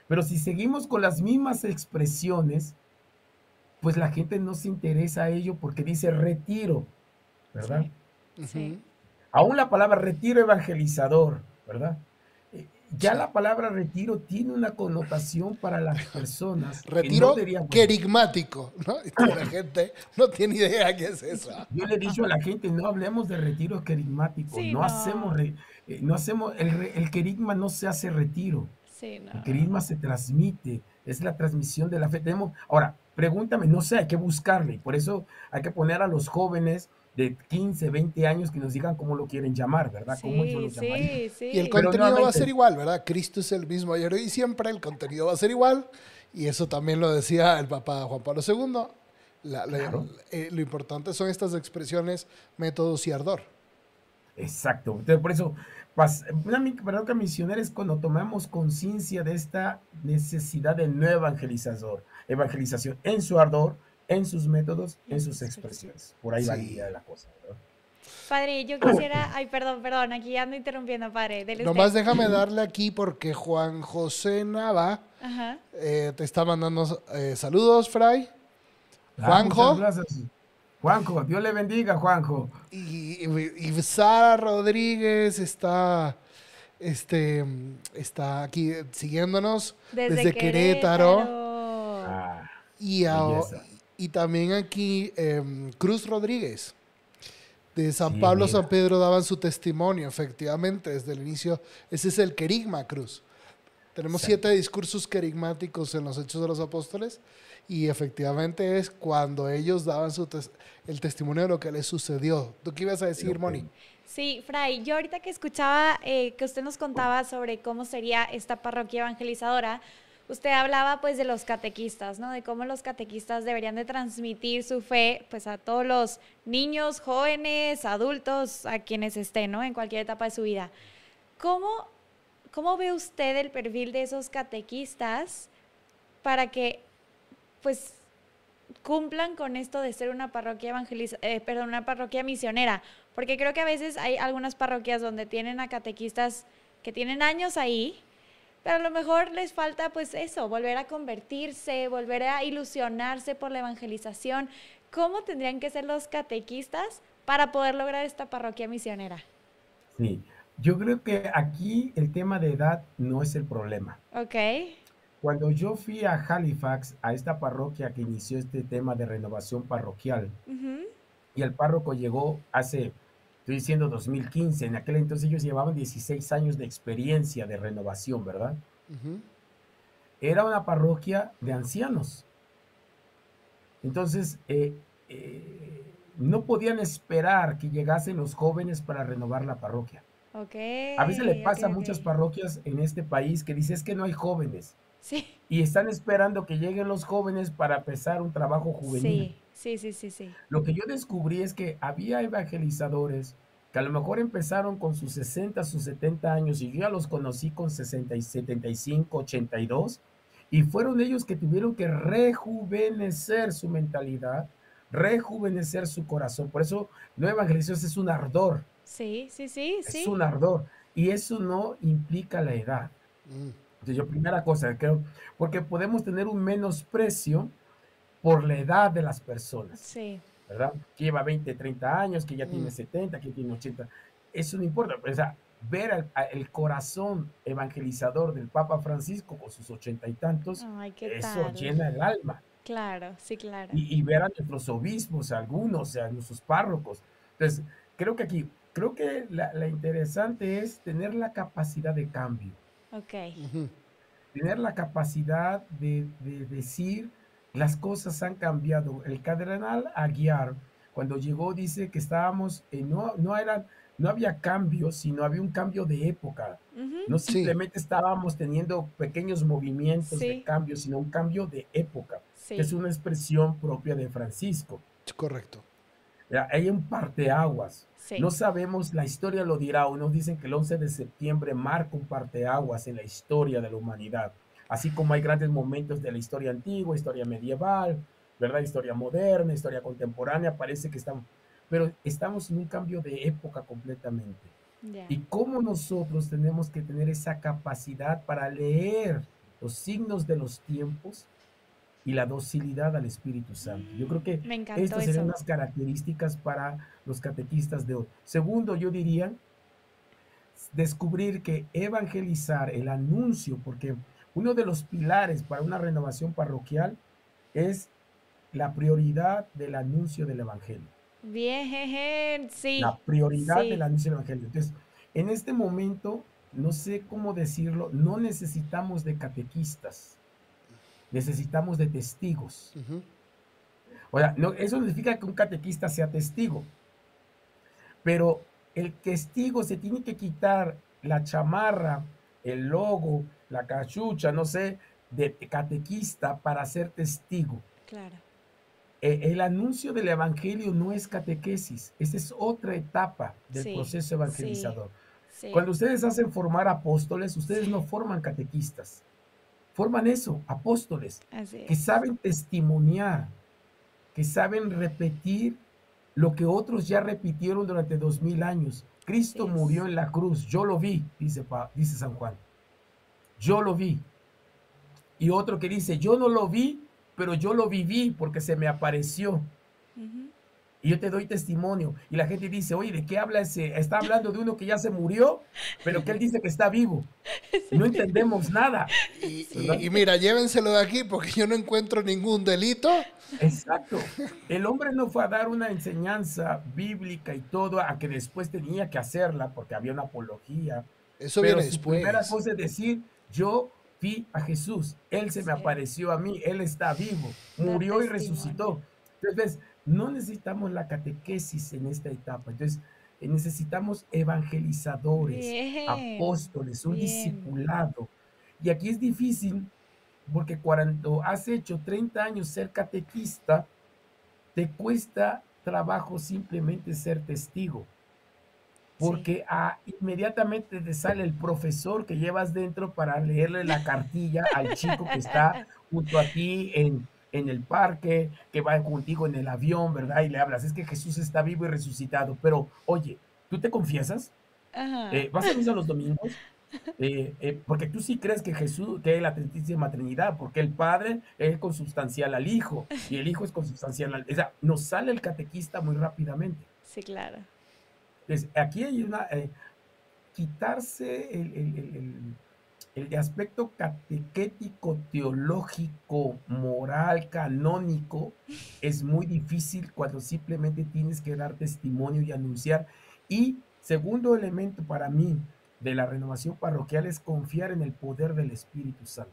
Pero si seguimos con las mismas expresiones, pues la gente no se interesa a ello porque dice retiro, ¿verdad? Aún la palabra retiro evangelizador, ¿verdad? Eh, ya la palabra retiro tiene una connotación para las personas. Retiro querigmático, ¿no? la gente no tiene idea qué es eso. Yo le he dicho a la gente, no hablemos de retiro querigmático, no, hacemos, eh, no hacemos, el, el querigma no se hace retiro. El querigma se transmite, es la transmisión de la fe. Tenemos, ahora, pregúntame, no sé, hay que buscarle, por eso hay que poner a los jóvenes de 15, 20 años que nos digan cómo lo quieren llamar, ¿verdad? ¿Cómo sí, sí, sí. Y el contenido va a ser igual, ¿verdad? Cristo es el mismo ayer y siempre, el contenido va a ser igual. Y eso también lo decía el Papa Juan Pablo II. Eh, lo importante son estas expresiones, métodos y ardor. Exacto. Entonces, por eso, una que misionera es cuando tomamos conciencia de esta necesidad de nuevo evangelizador, evangelización en su ardor, en sus métodos, en sus expresiones. Por ahí va la cosa. Padre, yo quisiera, ay, perdón, perdón, aquí ando interrumpiendo, padre. Nomás déjame darle aquí porque Juan José Nava eh, te está mandando eh, saludos, Fray. Ah, Juanjo. Juanjo, Dios le bendiga, Juanjo. Y, Sara Rodríguez está, este, está aquí siguiéndonos desde, Querétaro. Ah, y, ahora, y también aquí em, Cruz Rodríguez. De San Pablo, San Pedro daban su testimonio, efectivamente, desde el inicio. Ese es el querigma, Cruz. Tenemos siete discursos querigmáticos en los Hechos de los Apóstoles y efectivamente es cuando ellos daban su el testimonio de lo que les sucedió. ¿Tú qué ibas a decir, Moni? Sí, Fray, yo ahorita que escuchaba eh, que usted nos contaba sobre cómo sería esta parroquia evangelizadora, Usted hablaba pues de los catequistas, ¿no? De cómo los catequistas deberían de transmitir su fe pues a todos los niños, jóvenes, adultos, a quienes estén, ¿no? En cualquier etapa de su vida. ¿Cómo, cómo ve usted el perfil de esos catequistas para que pues cumplan con esto de ser una parroquia evangeliza, eh, perdón, una parroquia misionera? Porque creo que a veces hay algunas parroquias donde tienen a catequistas que tienen años ahí, pero a lo mejor les falta pues eso, volver a convertirse, volver a ilusionarse por la evangelización. ¿Cómo tendrían que ser los catequistas para poder lograr esta parroquia misionera? Sí, yo creo que aquí el tema de edad no es el problema. Ok. Cuando yo fui a Halifax, a esta parroquia que inició este tema de renovación parroquial, y el párroco llegó hace estoy diciendo 2015, en aquel entonces ellos llevaban 16 años de experiencia de renovación, ¿verdad? Era una parroquia de ancianos. Entonces, eh, eh, no podían esperar que llegasen los jóvenes para renovar la parroquia. Okay, a veces le pasa a muchas parroquias en este país que dice es que no hay jóvenes. Sí. Y están esperando que lleguen los jóvenes para empezar un trabajo juvenil. Sí. Sí, sí, sí, sí. Lo que yo descubrí es que había evangelizadores que a lo mejor empezaron con sus 60, sus 70 años y yo ya los conocí con 60, 75, 82 y fueron ellos que tuvieron que rejuvenecer su mentalidad, rejuvenecer su corazón. Por eso no evangelización es un ardor. Sí, sí, sí, sí. Es un ardor y eso no implica la edad. Mm. Entonces yo primera cosa creo, porque podemos tener un menosprecio por la edad de las personas. Sí. ¿Verdad? Que lleva 20, 30 años, que ya tiene 70, mm. que tiene 80. Eso no importa. O sea, ver el corazón evangelizador del Papa Francisco con sus ochenta y tantos, eso llena el alma. Claro, sí, claro. Y, ver a nuestros obispos, algunos, a nuestros párrocos. Entonces, creo que aquí, creo que la, interesante es tener la capacidad de cambio. Ok. Tener la capacidad de, decir, las cosas han cambiado. El cardenal Aguiar, cuando llegó, dice que estábamos, no, no eran no había cambio, sino había un cambio de época. No simplemente estábamos teniendo pequeños movimientos de cambio, sino un cambio de época, es una expresión propia de Francisco. Correcto. Hay un parteaguas. No sabemos, la historia lo dirá, unos dicen que el 11 de septiembre marca un parteaguas en la historia de la humanidad, así como hay grandes momentos de la historia antigua, historia medieval, ¿verdad? Historia moderna, historia contemporánea, parece que estamos pero estamos en un cambio de época completamente. Y cómo nosotros tenemos que tener esa capacidad para leer los signos de los tiempos y la docilidad al Espíritu Santo. Yo creo que estas serían las características para los catequistas de hoy. Segundo, yo diría descubrir que evangelizar, el anuncio, porque uno de los pilares para una renovación parroquial es la prioridad del anuncio del Evangelio. Bien, sí. La prioridad del anuncio del Evangelio. Entonces, en este momento, no sé cómo decirlo, no necesitamos de catequistas, necesitamos de testigos. O sea, no, eso no significa que un catequista sea testigo, pero el testigo se tiene que quitar la chamarra, el logo, la cachucha, no sé, de catequista para ser testigo. Claro. Eh, el anuncio del evangelio no es catequesis, esa es otra etapa del proceso evangelizador. Cuando ustedes hacen formar apóstoles, ustedes no forman catequistas, forman eso, apóstoles, que saben testimoniar, que saben repetir lo que otros ya repitieron durante dos mil años. Cristo murió en la cruz, yo lo vi, dice, dice San Juan. Yo lo vi. Y otro que dice, yo no lo vi, pero yo lo viví porque se me apareció. Y yo te doy testimonio. Y la gente dice, oye, ¿de qué habla ese? Está hablando de uno que ya se murió, pero que él dice que está vivo. No entendemos nada. Y, mira, llévenselo de aquí porque yo no encuentro ningún delito. Exacto. El hombre no fue a dar una enseñanza bíblica y todo, a que después tenía que hacerla porque había una apología. Eso pero viene su primera cosa es decir, yo vi a Jesús, Él se me apareció a mí, Él está vivo, murió y resucitó. Entonces, no necesitamos la catequesis en esta etapa. Entonces, eh, necesitamos evangelizadores, apóstoles, un discipulado. Y aquí es difícil porque cuando has hecho 30 años ser catequista, te cuesta trabajo simplemente ser testigo porque ah, inmediatamente te sale el profesor que llevas dentro para leerle la cartilla al chico que está junto a ti en, en el parque, que va contigo en el avión, ¿verdad? Y le hablas, es que Jesús está vivo y resucitado, pero oye, ¿tú te confiesas? Eh, ¿Vas a misa los domingos? Eh, eh, porque tú sí crees que Jesús, que es la Santísima Trinidad, porque el Padre es consubstancial al Hijo y el Hijo es consubstancial al... O sea, nos sale el catequista muy rápidamente. Sí, claro aquí hay una, eh, quitarse el, aspecto catequético, teológico, moral, canónico, es muy difícil cuando simplemente tienes que dar testimonio y anunciar. Y segundo elemento para mí de la renovación parroquial es confiar en el poder del Espíritu Santo.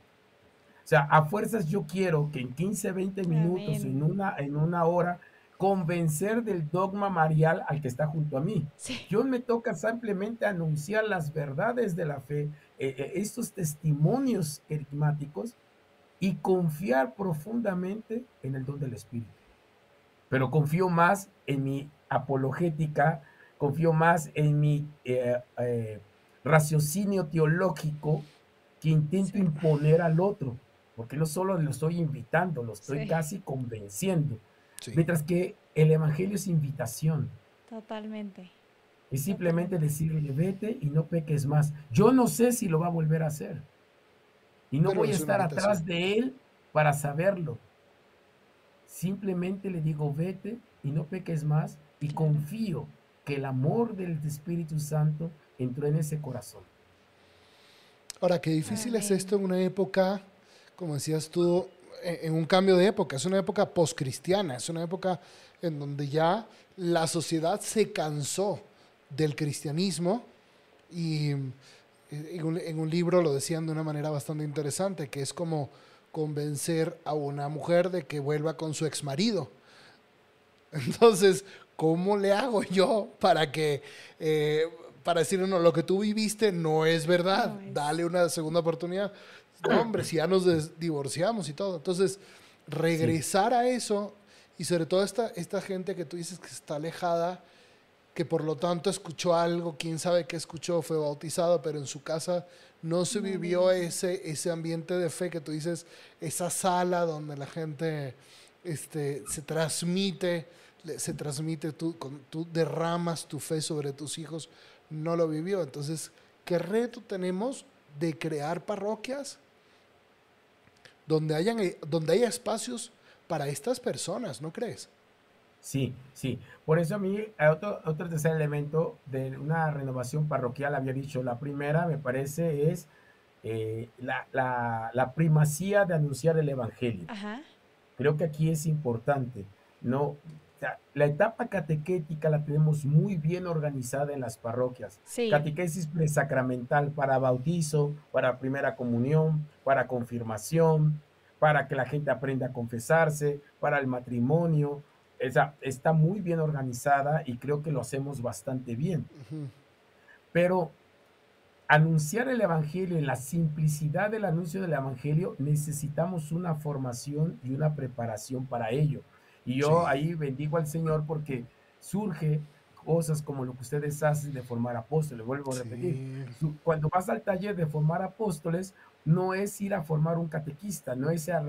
O sea, a fuerzas yo quiero que en 15, 20 minutos, en una, en una hora, convencer del dogma marial al que está junto a mí. Yo me toca simplemente anunciar las verdades de la fe, eh, eh, estos testimonios enigmáticos y confiar profundamente en el don del Espíritu. Pero confío más en mi apologética, confío más en mi eh, raciocinio teológico que intento imponer al otro, porque no solo lo estoy invitando, lo estoy casi convenciendo. Mientras que el Evangelio es invitación. Totalmente. Es simplemente decirle, vete y no peques más. Yo no sé si lo va a volver a hacer. Y no voy a estar atrás de él para saberlo. Simplemente le digo, vete y no peques más. Y confío que el amor del Espíritu Santo entró en ese corazón. Ahora, qué difícil es esto en una época, como decías tú, en un cambio de época. Es una época postcristiana, es una época en donde ya la sociedad se cansó del cristianismo y en un, libro lo decían de una manera bastante interesante, que es como convencer a una mujer de que vuelva con su ex marido. Entonces, ¿cómo le hago yo para que, eh, para decir, no, lo que tú viviste no es verdad, dale una segunda oportunidad? Hombre, si ya nos divorciamos y todo. Entonces, regresar a eso y sobre todo esta, esta gente que tú dices que está alejada, que por lo tanto escuchó algo, quién sabe qué escuchó, fue bautizado, pero en su casa no se vivió ese, ese ambiente de fe que tú dices, esa sala donde la gente este, se transmite, se transmite, tú, tú derramas tu fe sobre tus hijos, no lo vivió. Entonces, ¿qué reto tenemos de crear parroquias donde, hayan, donde haya espacios para estas personas, ¿no crees? Sí, sí. Por eso a mí, otro, otro tercer elemento de una renovación parroquial, había dicho, la primera me parece es eh, la, primacía de anunciar el Evangelio. Creo que aquí es importante. No, la etapa catequética la tenemos muy bien organizada en las parroquias. Catequesis presacramental para bautizo, para primera comunión, para confirmación, para que la gente aprenda a confesarse, para el matrimonio, esa, está muy bien organizada y creo que lo hacemos bastante bien. Pero anunciar el Evangelio, en la simplicidad del anuncio del Evangelio, necesitamos una formación y una preparación para ello. Y yo ahí bendigo al Señor porque surge cosas como lo que ustedes hacen de formar apóstoles. Vuelvo a repetir, cuando vas al taller de formar apóstoles, no es ir a formar un catequista, no es a,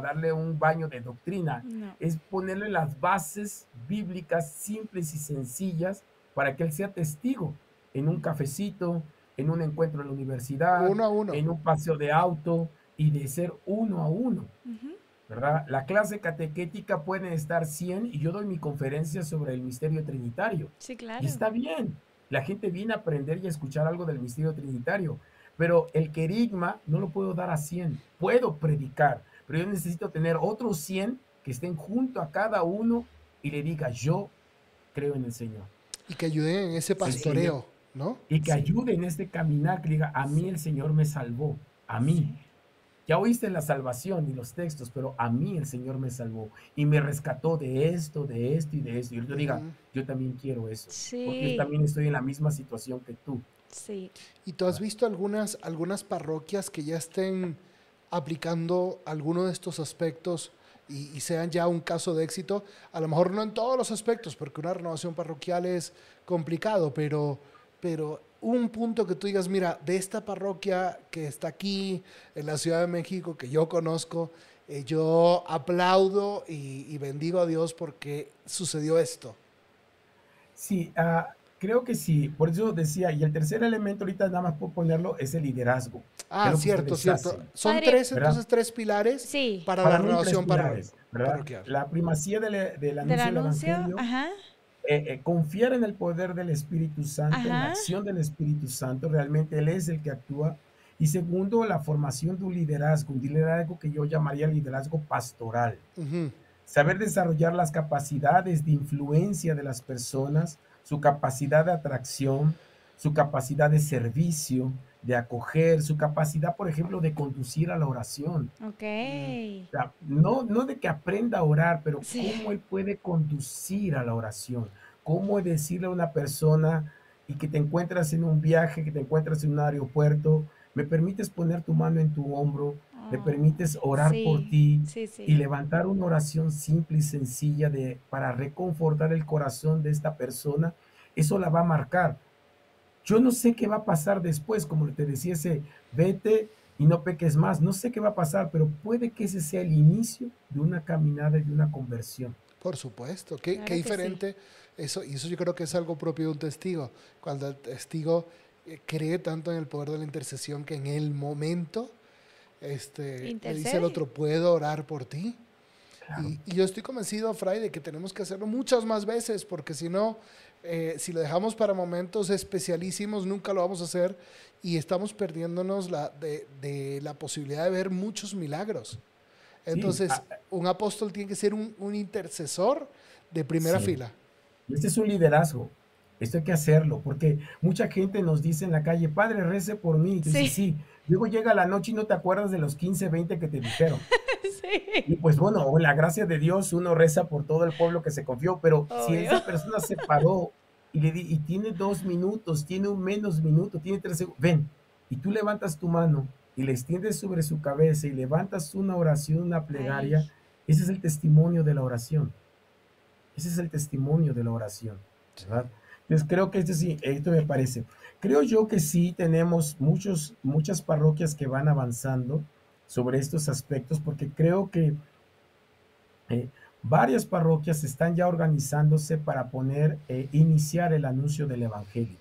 darle un baño de doctrina, es ponerle las bases bíblicas simples y sencillas para que él sea testigo en un cafecito, en un encuentro en la universidad, en un paseo de auto y de ser uno a uno. ¿Verdad? La clase catequética puede estar 100 y yo doy mi conferencia sobre el misterio trinitario. Sí, claro. Y está bien. La gente viene a aprender y a escuchar algo del misterio trinitario. Pero el querigma no lo puedo dar a 100. Puedo predicar, pero yo necesito tener otros 100 que estén junto a cada uno y le diga, yo creo en el Señor. Y que ayuden en ese pastoreo, ¿no? Y que ayuden en este caminar, que diga, a mí el Señor me salvó, a mí. Ya oíste la salvación y los textos, pero a mí el Señor me salvó y me rescató de esto, de esto y de esto. Y yo diga, yo también quiero eso. Porque yo también estoy en la misma situación que tú. Sí. ¿Y tú has visto algunas, algunas parroquias que ya estén aplicando alguno de estos aspectos y, sean ya un caso de éxito? A lo mejor no en todos los aspectos, porque una renovación parroquial es complicado, pero, pero un punto que tú digas, mira, de esta parroquia que está aquí en la Ciudad de México, que yo conozco, eh, yo aplaudo y, bendigo a Dios porque sucedió esto. Sí, uh, Creo que sí, por eso decía, y el tercer elemento ahorita nada más por ponerlo es el liderazgo. Ah, cierto, cierto. Son tres, entonces tres pilares para, la renovación parroquial. La primacía del, anuncio del, Evangelio, eh, eh, confiar en el poder del Espíritu Santo, en la acción del Espíritu Santo, realmente Él es el que actúa. Y segundo, la formación de un liderazgo, un liderazgo que yo llamaría liderazgo pastoral. Saber desarrollar las capacidades de influencia de las personas, su capacidad de atracción, su capacidad de servicio, de acoger, su capacidad, por ejemplo, de conducir a la oración. Ok. no, no de que aprenda a orar, pero cómo él puede conducir a la oración. Cómo decirle a una persona y que te encuentras en un viaje, que te encuentras en un aeropuerto, me permites poner tu mano en tu hombro, me ah, permites orar por ti y levantar una oración simple y sencilla de, para reconfortar el corazón de esta persona, eso la va a marcar. Yo no sé qué va a pasar después, como te decía ese, vete y no peques más, no sé qué va a pasar, pero puede que ese sea el inicio de una caminada y de una conversión. Por supuesto, qué, diferente eso, y eso yo creo que es algo propio de un testigo, cuando el testigo eh, cree tanto en el poder de la intercesión que en el momento este, le dice el otro, ¿puedo orar por ti? Y, yo estoy convencido, Fray, de que tenemos que hacerlo muchas más veces, porque si no, eh, si lo dejamos para momentos especialísimos, nunca lo vamos a hacer y estamos perdiéndonos la, de, la posibilidad de ver muchos milagros. Entonces, ah, un apóstol tiene que ser un, intercesor de primera fila. Este es un liderazgo. Esto hay que hacerlo, porque mucha gente nos dice en la calle, Padre, rece por mí. Y sí. sí. Luego llega la noche y no te acuerdas de los 15, 20 que te dijeron. sí. Y pues bueno, la gracia de Dios, uno reza por todo el pueblo que se confió, pero si esa persona se paró y, le y tiene dos minutos, tiene un menos minuto, tiene tres segundos, ven, y tú levantas tu mano y le extiendes sobre su cabeza y levantas una oración, una plegaria, ese es el testimonio de la oración. Ese es el testimonio de la oración, ¿verdad? Entonces creo que esto sí, esto me parece. Creo yo que sí tenemos muchos, muchas parroquias que van avanzando sobre estos aspectos, porque creo que eh, varias parroquias están ya organizándose para poner, eh, iniciar el anuncio del Evangelio,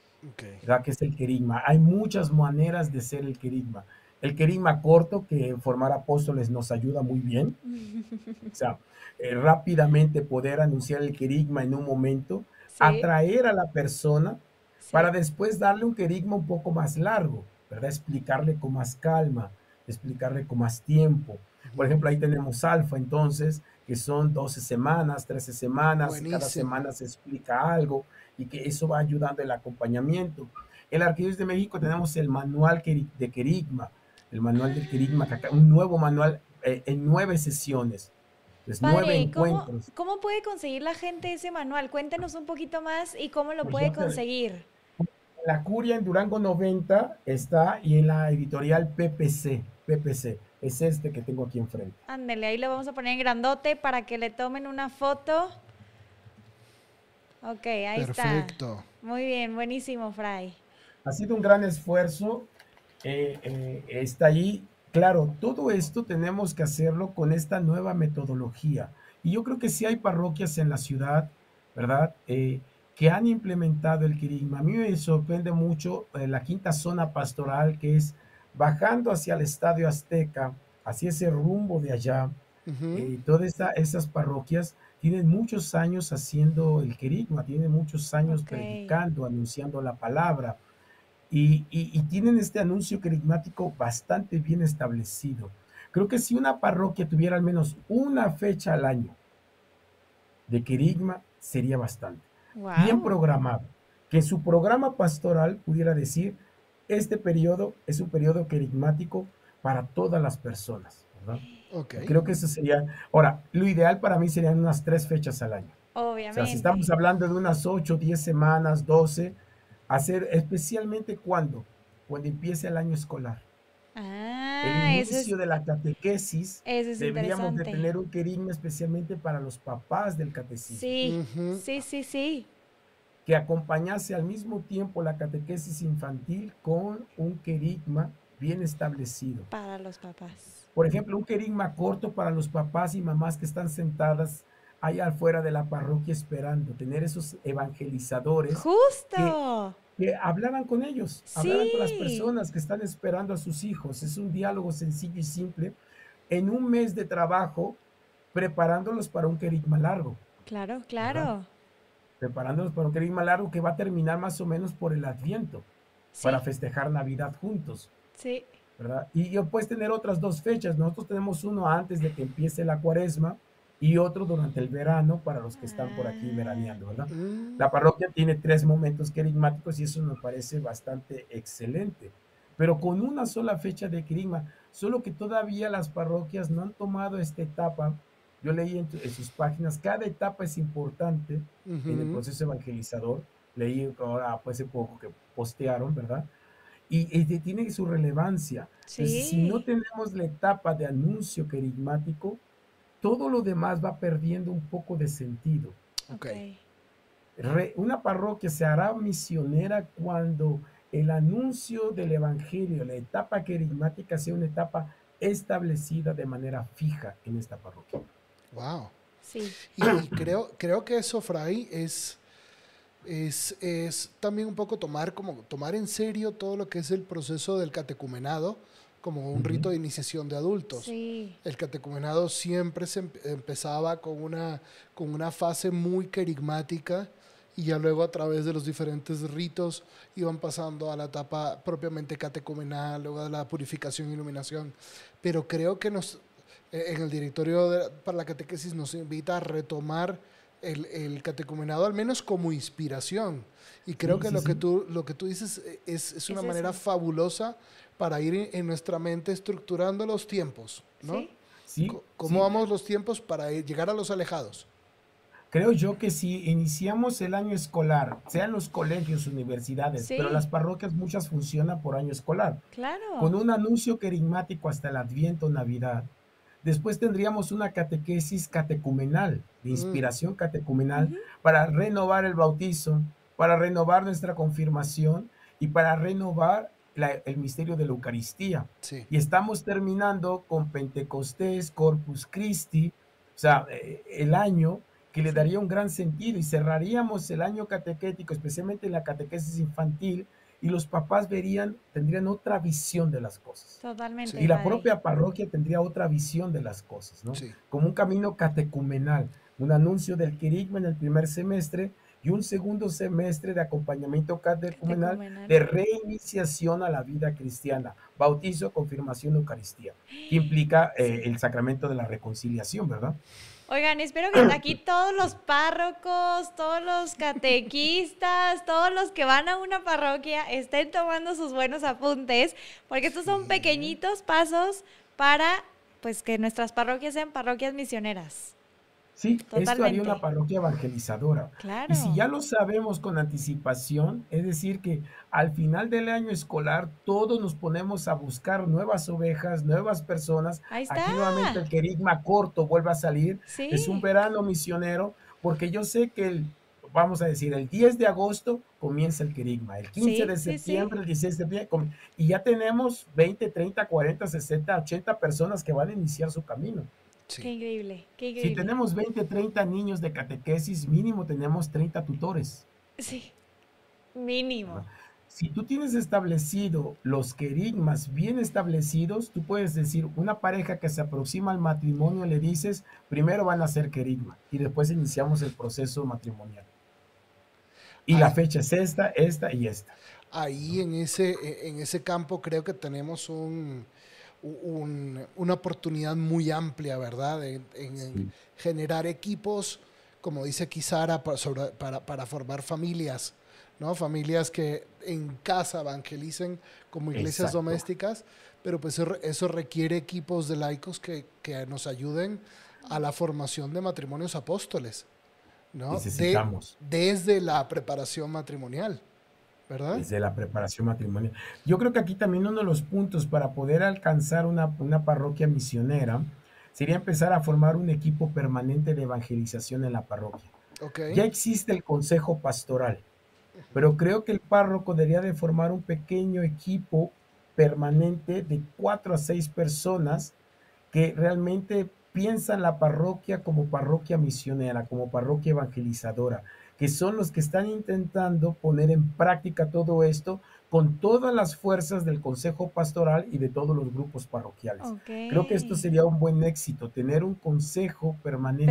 ¿verdad? que es el querigma. Hay muchas maneras de ser el querigma. El querigma corto, que formar apóstoles nos ayuda muy bien. o sea, eh, rápidamente poder anunciar el querigma en un momento atraer a la persona para después darle un querigma un poco más largo, ¿verdad? Explicarle con más calma, explicarle con más tiempo. Por ejemplo, ahí tenemos alfa, entonces, que son 12 semanas, 13 semanas, cada semana se explica algo y que eso va ayudando el acompañamiento. En Arquidiócesis de México tenemos el manual de querigma, el manual de querigma, un nuevo manual eh, en nueve sesiones ¿cómo, puede conseguir la gente ese manual? Cuéntenos un poquito más y cómo lo puede conseguir. La Curia en Durango 90 está y en la editorial PPC, PPC. Es este que tengo aquí enfrente. Ándele, ahí lo vamos a poner en grandote para que le tomen una foto. Ok, ahí Perfecto. Muy bien, buenísimo, Fray. Ha sido un gran esfuerzo. Eh, eh, está ahí Claro, todo esto tenemos que hacerlo con esta nueva metodología. Y yo creo que sí hay parroquias en la ciudad, ¿verdad? Eh, que han implementado el querigma. A mí me sorprende mucho eh, la quinta zona pastoral, que es bajando hacia el Estadio Azteca, hacia ese rumbo de allá. Eh, todas esas parroquias tienen muchos años haciendo el querigma, tienen muchos años predicando, anunciando la palabra. Y, tienen este anuncio querigmático bastante bien establecido. Creo que si una parroquia tuviera al menos una fecha al año de querigma, sería bastante. Bien programado. Que su programa pastoral pudiera decir, este periodo es un periodo querigmático para todas las personas. Creo que eso sería... Ahora, lo ideal para mí serían unas tres fechas al año. Obviamente. O sea, si estamos hablando de unas ocho, diez semanas, doce, hacer especialmente cuando, cuando empiece el año escolar. Ah, el inicio de la catequesis, deberíamos de tener un querigma especialmente para los papás del catecismo. Sí, sí, sí, sí. Que acompañase al mismo tiempo la catequesis infantil con un querigma bien establecido. Para los papás. Por ejemplo, un querigma corto para los papás y mamás que están sentadas allá afuera de la parroquia esperando, tener esos evangelizadores. Justo. Que, hablaban con ellos, hablaban con las personas que están esperando a sus hijos. Es un diálogo sencillo y simple. En un mes de trabajo, preparándolos para un querigma largo. Claro, claro. Preparándolos para un querigma largo que va a terminar más o menos por el Adviento, para festejar Navidad juntos. Sí. ¿verdad? Y, y puedes tener otras dos fechas. Nosotros tenemos uno antes de que empiece la cuaresma, y otro durante el verano para los que están por aquí veraneando, ¿verdad? Mm. La parroquia tiene tres momentos querigmáticos y eso me parece bastante excelente, pero con una sola fecha de querigma, solo que todavía las parroquias no han tomado esta etapa. Yo leí en, sus páginas, cada etapa es importante en el proceso evangelizador. Leí ahora, pues, hace poco que postearon, ¿verdad? Y, tiene su relevancia. si no tenemos la etapa de anuncio querigmático, todo lo demás va perdiendo un poco de sentido. Okay. una parroquia se hará misionera cuando el anuncio del Evangelio, la etapa querigmática, sea una etapa establecida de manera fija en esta parroquia. Wow. Sí. Y, creo, creo que eso, Fray, es, es, es, también un poco tomar, como, tomar en serio todo lo que es el proceso del catecumenado, como un rito de iniciación de adultos. El catecumenado siempre se empezaba con una, con una fase muy carismática y ya luego a través de los diferentes ritos iban pasando a la etapa propiamente catecumenal, luego a la purificación e iluminación. Pero creo que nos, e, en el directorio para la catequesis nos invita a retomar el, el, catecumenado al menos como inspiración. Y creo que, lo, Que tú, lo que tú dices eh, es, es una manera fabulosa para ir en nuestra mente estructurando los tiempos, ¿no? Sí. ¿Cómo vamos los tiempos para llegar a los alejados? Creo yo que si iniciamos el año escolar, sean los colegios, universidades, pero las parroquias muchas funcionan por año escolar. Claro. Con un anuncio querigmático hasta el Adviento, Navidad. Después tendríamos una catequesis catecumenal, de mm. inspiración catecumenal, para renovar el bautizo, para renovar nuestra confirmación y para renovar el misterio de la Eucaristía. Y estamos terminando con Pentecostés, Corpus Christi, o sea, eh, el año que le daría un gran sentido y cerraríamos el año catequético, especialmente en la catequesis infantil, y los papás verían, tendrían otra visión de las cosas. Totalmente. Y la propia parroquia tendría otra visión de las cosas, ¿no? Como un camino catecumenal, un anuncio del querigma en el primer semestre y un segundo semestre de acompañamiento catecumenal, de reiniciación a la vida cristiana, bautizo, confirmación, Eucaristía, que implica eh, el sacramento de la reconciliación, ¿verdad? Oigan, espero que aquí todos los párrocos, todos los catequistas, todos los que van a una parroquia estén tomando sus buenos apuntes, porque estos son pequeñitos pasos para pues que nuestras parroquias sean parroquias misioneras. Sí, esto haría una parroquia evangelizadora. Y si ya lo sabemos con anticipación, es decir, que al final del año escolar todos nos ponemos a buscar nuevas ovejas, nuevas personas. Ahí está. Aquí nuevamente el querigma corto vuelve a salir. Es un verano misionero, porque yo sé que el, vamos a decir, el 10 de agosto comienza el querigma, el 15 de septiembre, el 16 de septiembre, y ya tenemos 20, 30, 40, 60, 80 personas que van a iniciar su camino. Qué increíble, qué increíble. Si tenemos 20, 30 niños de catequesis, mínimo tenemos 30 tutores. Sí, mínimo. Si tú tienes establecido los querigmas bien establecidos, tú puedes decir, una pareja que se aproxima al matrimonio, le dices, primero van a hacer querigma y después iniciamos el proceso matrimonial. Y la fecha es esta, esta y esta. Ahí en ese, en ese campo creo que tenemos un, una oportunidad muy amplia, ¿verdad? En, generar equipos, como dice Kisara, para, para, formar familias, ¿no? Familias que en casa evangelicen como iglesias domésticas, pero pues eso, requiere equipos de laicos que, que, nos ayuden a la formación de matrimonios apóstoles, ¿no? Necesitamos. desde la preparación matrimonial. Desde la preparación matrimonial. Yo creo que aquí también uno de los puntos para poder alcanzar una, parroquia misionera sería empezar a formar un equipo permanente de evangelización en la parroquia. Ya existe el consejo pastoral, pero creo que el párroco debería de formar un pequeño equipo permanente de cuatro a seis personas que realmente piensan la parroquia como parroquia misionera, como parroquia evangelizadora, que son los que están intentando poner en práctica todo esto con todas las fuerzas del Consejo Pastoral y de todos los grupos parroquiales. Creo que esto sería un buen éxito, tener un consejo permanente.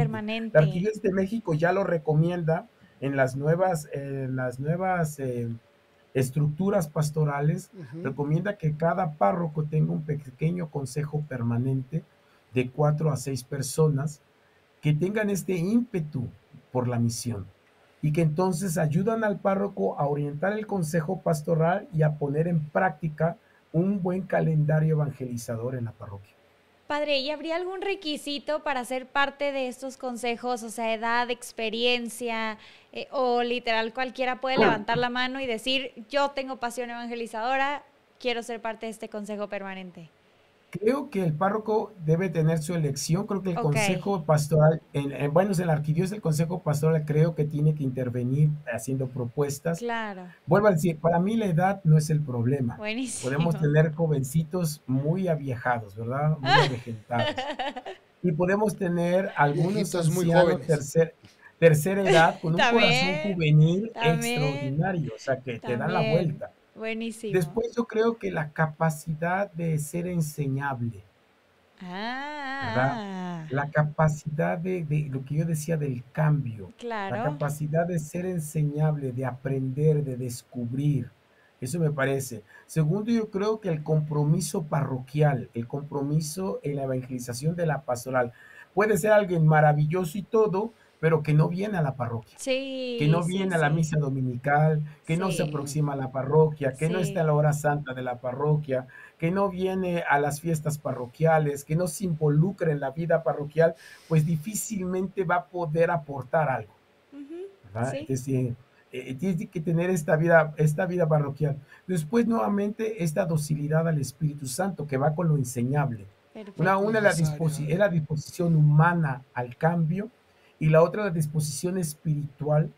La Arquidiócesis de México ya lo recomienda en las nuevas, las nuevas eh, estructuras pastorales, recomienda que cada párroco tenga un pequeño consejo permanente de cuatro a seis personas que tengan este ímpetu por la misión y que entonces ayudan al párroco a orientar el consejo pastoral y a poner en práctica un buen calendario evangelizador en la parroquia. Padre, ¿y habría algún requisito para ser parte de estos consejos? O sea, edad, experiencia, eh, o literal cualquiera puede levantar la mano y decir, yo tengo pasión evangelizadora, quiero ser parte de este consejo permanente. Creo que el párroco debe tener su elección. Creo que el consejo pastoral, en, bueno, en la arquidiócesis el consejo pastoral creo que tiene que intervenir haciendo propuestas. Claro. Vuelvo a decir, para mí la edad no es el problema. Buenísimo. Podemos tener jovencitos muy aviejados, ¿verdad? Muy avejentados. y podemos tener algunos ancianos muy tercer, tercera edad con un corazón juvenil extraordinario, o sea, que te dan la vuelta. Buenísimo. Después yo creo que la capacidad de ser enseñable. Ah. La capacidad de, de, lo que yo decía del cambio. Claro. La capacidad de ser enseñable, de aprender, de descubrir. Eso me parece. Segundo, yo creo que el compromiso parroquial, el compromiso en la evangelización de la pastoral. Puede ser alguien maravilloso y todo, pero que no viene a la parroquia. Sí. Que no viene a la misa dominical, que no se aproxima a la parroquia, que no está en la hora santa de la parroquia, que no viene a las fiestas parroquiales, que no se involucra en la vida parroquial, pues difícilmente va a poder aportar algo. ¿verdad? Eh, tiene que tener esta vida, esta vida parroquial. Después, nuevamente, esta docilidad al Espíritu Santo que va con lo enseñable. Una, una es, la es la disposición humana al cambio y la otra la disposición espiritual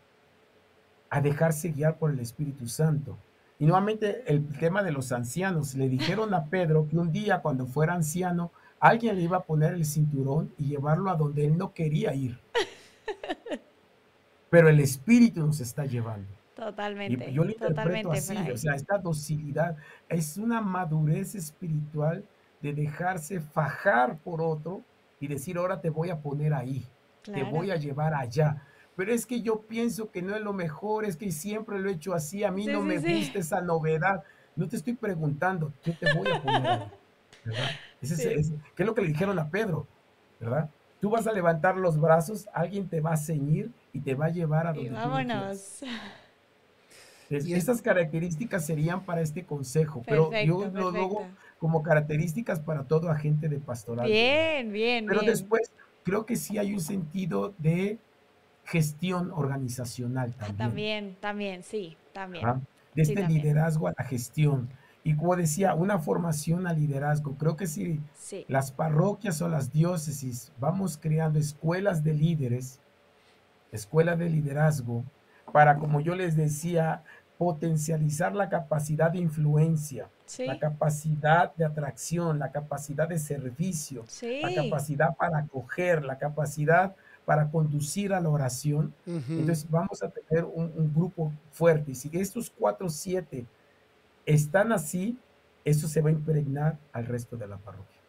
a dejarse guiar por el Espíritu Santo. Y nuevamente el tema de los ancianos. Le dijeron a Pedro que un día cuando fuera anciano, alguien le iba a poner el cinturón y llevarlo a donde él no quería ir. pero el espíritu nos está llevando. Totalmente. Y yo lo interpreto así, o sea, esta docilidad es una madurez espiritual de dejarse fajar por otro y decir, ahora te voy a poner ahí, te voy a llevar allá. Pero es que yo pienso que no es lo mejor, es que siempre lo he hecho así, a mí no me gusta esa novedad. No te estoy preguntando, yo te voy a poner ¿verdad? ¿Qué es lo que le dijeron a Pedro? ¿Verdad? Tú vas a levantar los brazos, alguien te va a ceñir y te va a llevar a donde y vámonos. y estas características serían para este consejo, pero yo lo luego como características para todo agente de pastoral. Bien, bien. Pero después creo que sí hay un sentido de gestión organizacional ah, también. también, también, sí, también. De este liderazgo a la gestión. Y como decía, una formación a liderazgo. Creo que si las parroquias o las diócesis vamos creando escuelas de líderes, escuelas de liderazgo, para, como yo les decía, potencializar la capacidad de influencia, la capacidad de atracción, la capacidad de servicio, la capacidad para acoger, la capacidad para conducir a la oración. Entonces vamos a tener un, un, grupo fuerte. Y si estos cuatro, siete están así, eso se va a impregnar al resto de la parroquia.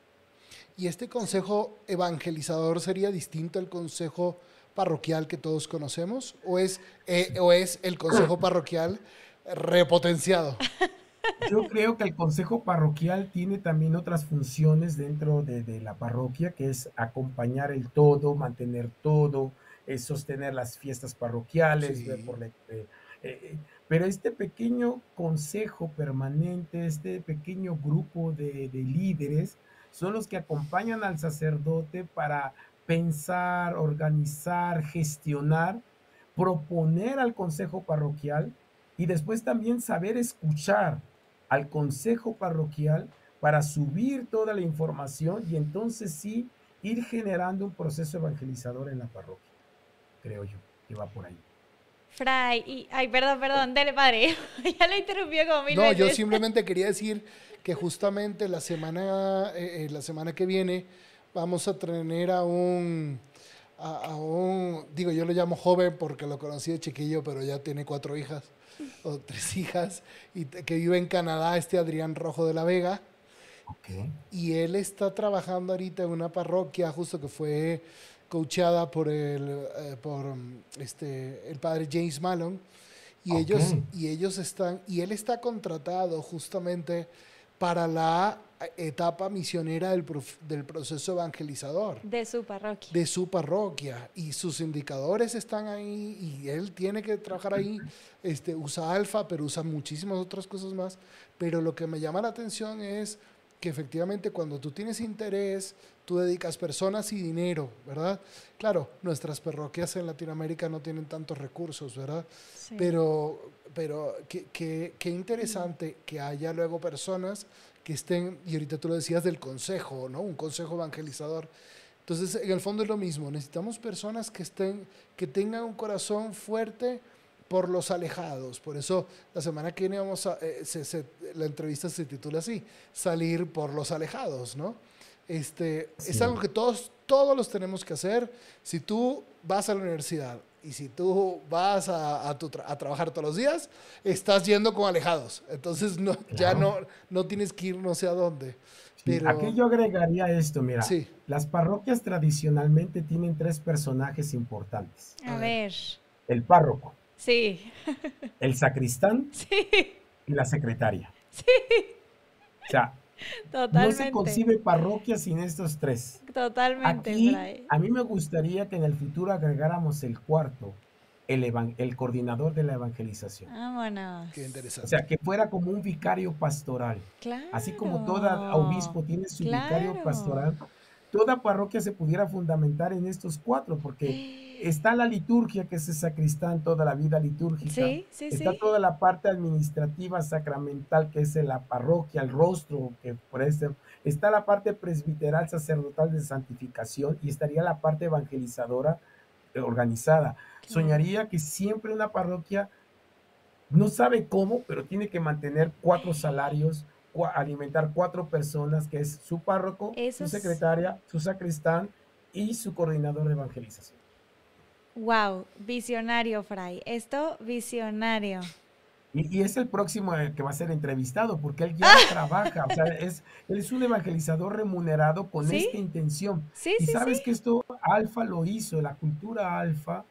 ¿Y este consejo evangelizador sería distinto al consejo parroquial que todos conocemos? ¿O es, eh, o es el consejo parroquial repotenciado? Yo creo que el consejo parroquial tiene también otras funciones dentro de, la parroquia, que es acompañar el todo, mantener todo, sostener las fiestas parroquiales, por eh, eh, pero este pequeño consejo permanente, este pequeño grupo de, líderes, son los que acompañan al sacerdote para pensar, organizar, gestionar, proponer al consejo parroquial y después también saber escuchar al consejo parroquial para subir toda la información y entonces sí ir generando un proceso evangelizador en la parroquia, creo yo, que va por ahí. Fray, y, ay, perdón, perdón, dele padre, ya le interrumpió como mil No, yo simplemente quería decir que justamente la semana, eh, eh, la semana que viene vamos a tener a un, a, un, digo, yo lo llamo joven porque lo conocí de chiquillo, pero ya tiene cuatro hijas o tres hijas, y que vive en Canadá, este Adrián Rojo de la Vega. Y él está trabajando ahorita en una parroquia, justo que fue coachada por el, eh, por mm, este, el padre James Malone. Y, ellos, y ellos están, y él está contratado justamente para la etapa misionera del, del, proceso evangelizador. De su parroquia. De su parroquia. Y sus indicadores están ahí y él tiene que trabajar ahí. Este, usa alfa, pero usa muchísimas otras cosas más. Pero lo que me llama la atención es que efectivamente cuando tú tienes interés, tú dedicas personas y dinero, ¿verdad? Claro, nuestras parroquias en Latinoamérica no tienen tantos recursos, ¿verdad? Pero, pero qué, interesante que haya luego personas que estén, y ahorita tú lo decías del consejo, ¿no? Un consejo evangelizador. Entonces, en el fondo es lo mismo, necesitamos personas que estén, que tengan un corazón fuerte, por los alejados. Por eso la semana que viene vamos a, eh, la entrevista se titula así, salir por los alejados, ¿no? Este, Es algo que todos, todos los tenemos que hacer. Si tú vas a la universidad Y si tú vas a, a, trabajar todos los días, estás yendo con alejados. Entonces no, ya no, no tienes que ir no sé a dónde. Pero... Aquí yo agregaría esto, mira. Sí. Las parroquias tradicionalmente tienen tres personajes importantes. A ver. El párroco. Sí. El sacristán. Sí. Y la secretaria. Sí. O sea, no se concibe parroquia sin estos tres. Totalmente. Aquí, a mí me gustaría que en el futuro agregáramos el cuarto, el, el coordinador de la evangelización. Vámonos. Qué interesante. O sea, que fuera como un vicario pastoral. Claro. Así como todo obispo tiene su vicario pastoral, toda parroquia se pudiera fundamentar en estos cuatro, porque está la liturgia, que es el sacristán, toda la vida litúrgica. Sí, sí, está toda la parte administrativa sacramental, que es la parroquia, el rostro, que por este, está la parte presbiteral sacerdotal de santificación y estaría la parte evangelizadora eh, organizada. Soñaría que siempre una parroquia no sabe cómo, pero tiene que mantener cuatro salarios, alimentar cuatro personas, que es su párroco, su secretaria, su sacristán y su coordinador de evangelización. Wow, visionario, Fray. Esto, visionario. Y, es el próximo que va a ser entrevistado, porque él ya trabaja, o sea, es, él es un evangelizador remunerado con esta intención. Sí, y sí, sabes que esto Alfa lo hizo, la cultura Alfa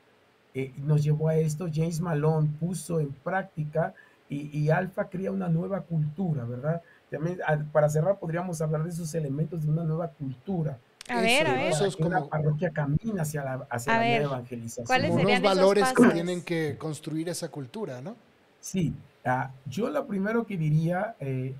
eh, nos llevó a esto, James Malone puso en práctica y, y Alfa crea una nueva cultura, ¿verdad? También para cerrar podríamos hablar de esos elementos de una nueva cultura. A ver, a ver. Como la parroquia camina hacia la, hacia la evangelización. ¿Cuáles como unos valores que tienen que construir esa cultura, ¿no? Sí, ah, yo lo primero que diría, eh,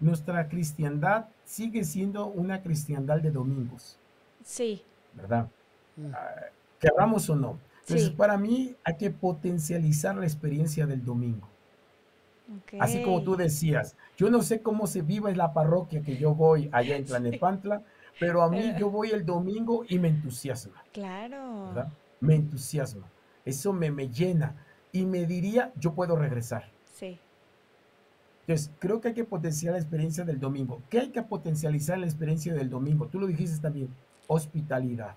nuestra cristiandad sigue siendo una cristiandad de domingos. Sí. ¿Verdad? Mm. Ah, querramos o no. Entonces, para mí hay que potencializar la experiencia del domingo. Así como tú decías, yo no sé cómo se vive en la parroquia que yo voy allá en Tlanepantla, pero a mí yo voy el domingo y me entusiasma. Claro. Me entusiasma. Eso me, me llena y me diría, yo puedo regresar. Sí. Entonces, creo que hay que potenciar la experiencia del domingo. ¿Qué hay que potencializar la experiencia del domingo? Tú lo dijiste también, hospitalidad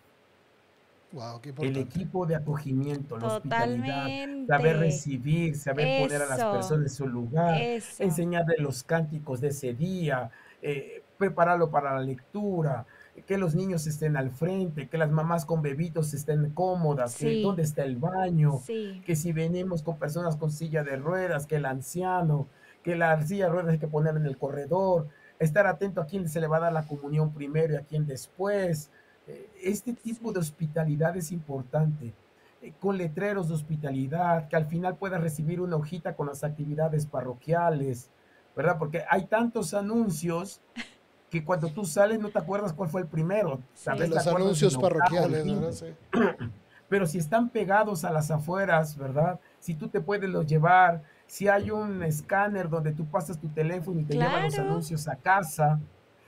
el equipo de acogimiento, la hospitalidad, saber recibir, saber poner a las personas en su lugar, enseñarle los cánticos de ese día, eh, prepararlo para la lectura, que los niños estén al frente, que las mamás con bebitos estén cómodas, que dónde está el baño, que si venimos con personas con silla de ruedas, que el anciano, que la silla de ruedas hay que poner en el corredor, estar atento a quién se le va a dar la comunión primero y a quién después, este tipo de hospitalidad es importante, eh, con letreros de hospitalidad, que al final puedas recibir una hojita con las actividades parroquiales, ¿verdad? Porque hay tantos anuncios que cuando tú sales no te acuerdas cuál fue el primero. Los anuncios parroquiales, ¿verdad? Pero si están pegados a las afueras, ¿verdad? Si tú te puedes los llevar, si hay un escáner donde tú pasas tu teléfono y te llevan los anuncios a casa,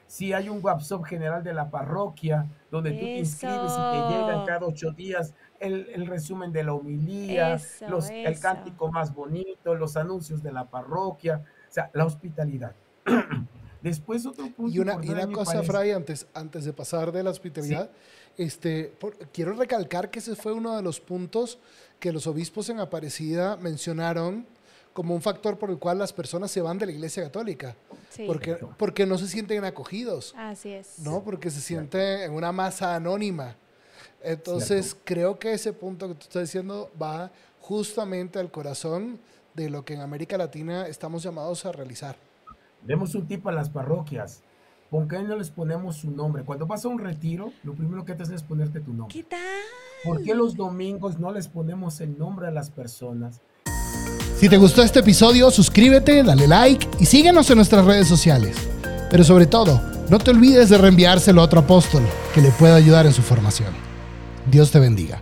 si hay un WhatsApp general de la parroquia donde tú te inscribes y te llegan cada ocho días el, resumen de la homilía, los, el cántico más bonito, los anuncios de la parroquia, o sea, la hospitalidad. Después otro punto. Y una, y una cosa, Fray, antes, antes de pasar de la hospitalidad, este, quiero recalcar que ese fue uno de los puntos que los obispos en Aparecida mencionaron como un factor por el cual las personas se van de la iglesia católica. Porque, porque no se sienten acogidos. Así es. ¿No? Porque se sienten en una masa anónima. Entonces, creo que ese punto que tú estás diciendo va justamente al corazón de lo que en América Latina estamos llamados a realizar. Demos un tip a las parroquias. ¿Por qué no les ponemos su nombre? Cuando vas a un retiro, lo primero que te haces es ponerte tu nombre. ¿Qué tal? ¿Por qué los domingos no les ponemos el nombre a las personas? Si te gustó este episodio, suscríbete, dale like y síguenos en nuestras redes sociales. Pero sobre todo, no te olvides de reenviárselo a otro apóstol que le pueda ayudar en su formación. Dios te bendiga.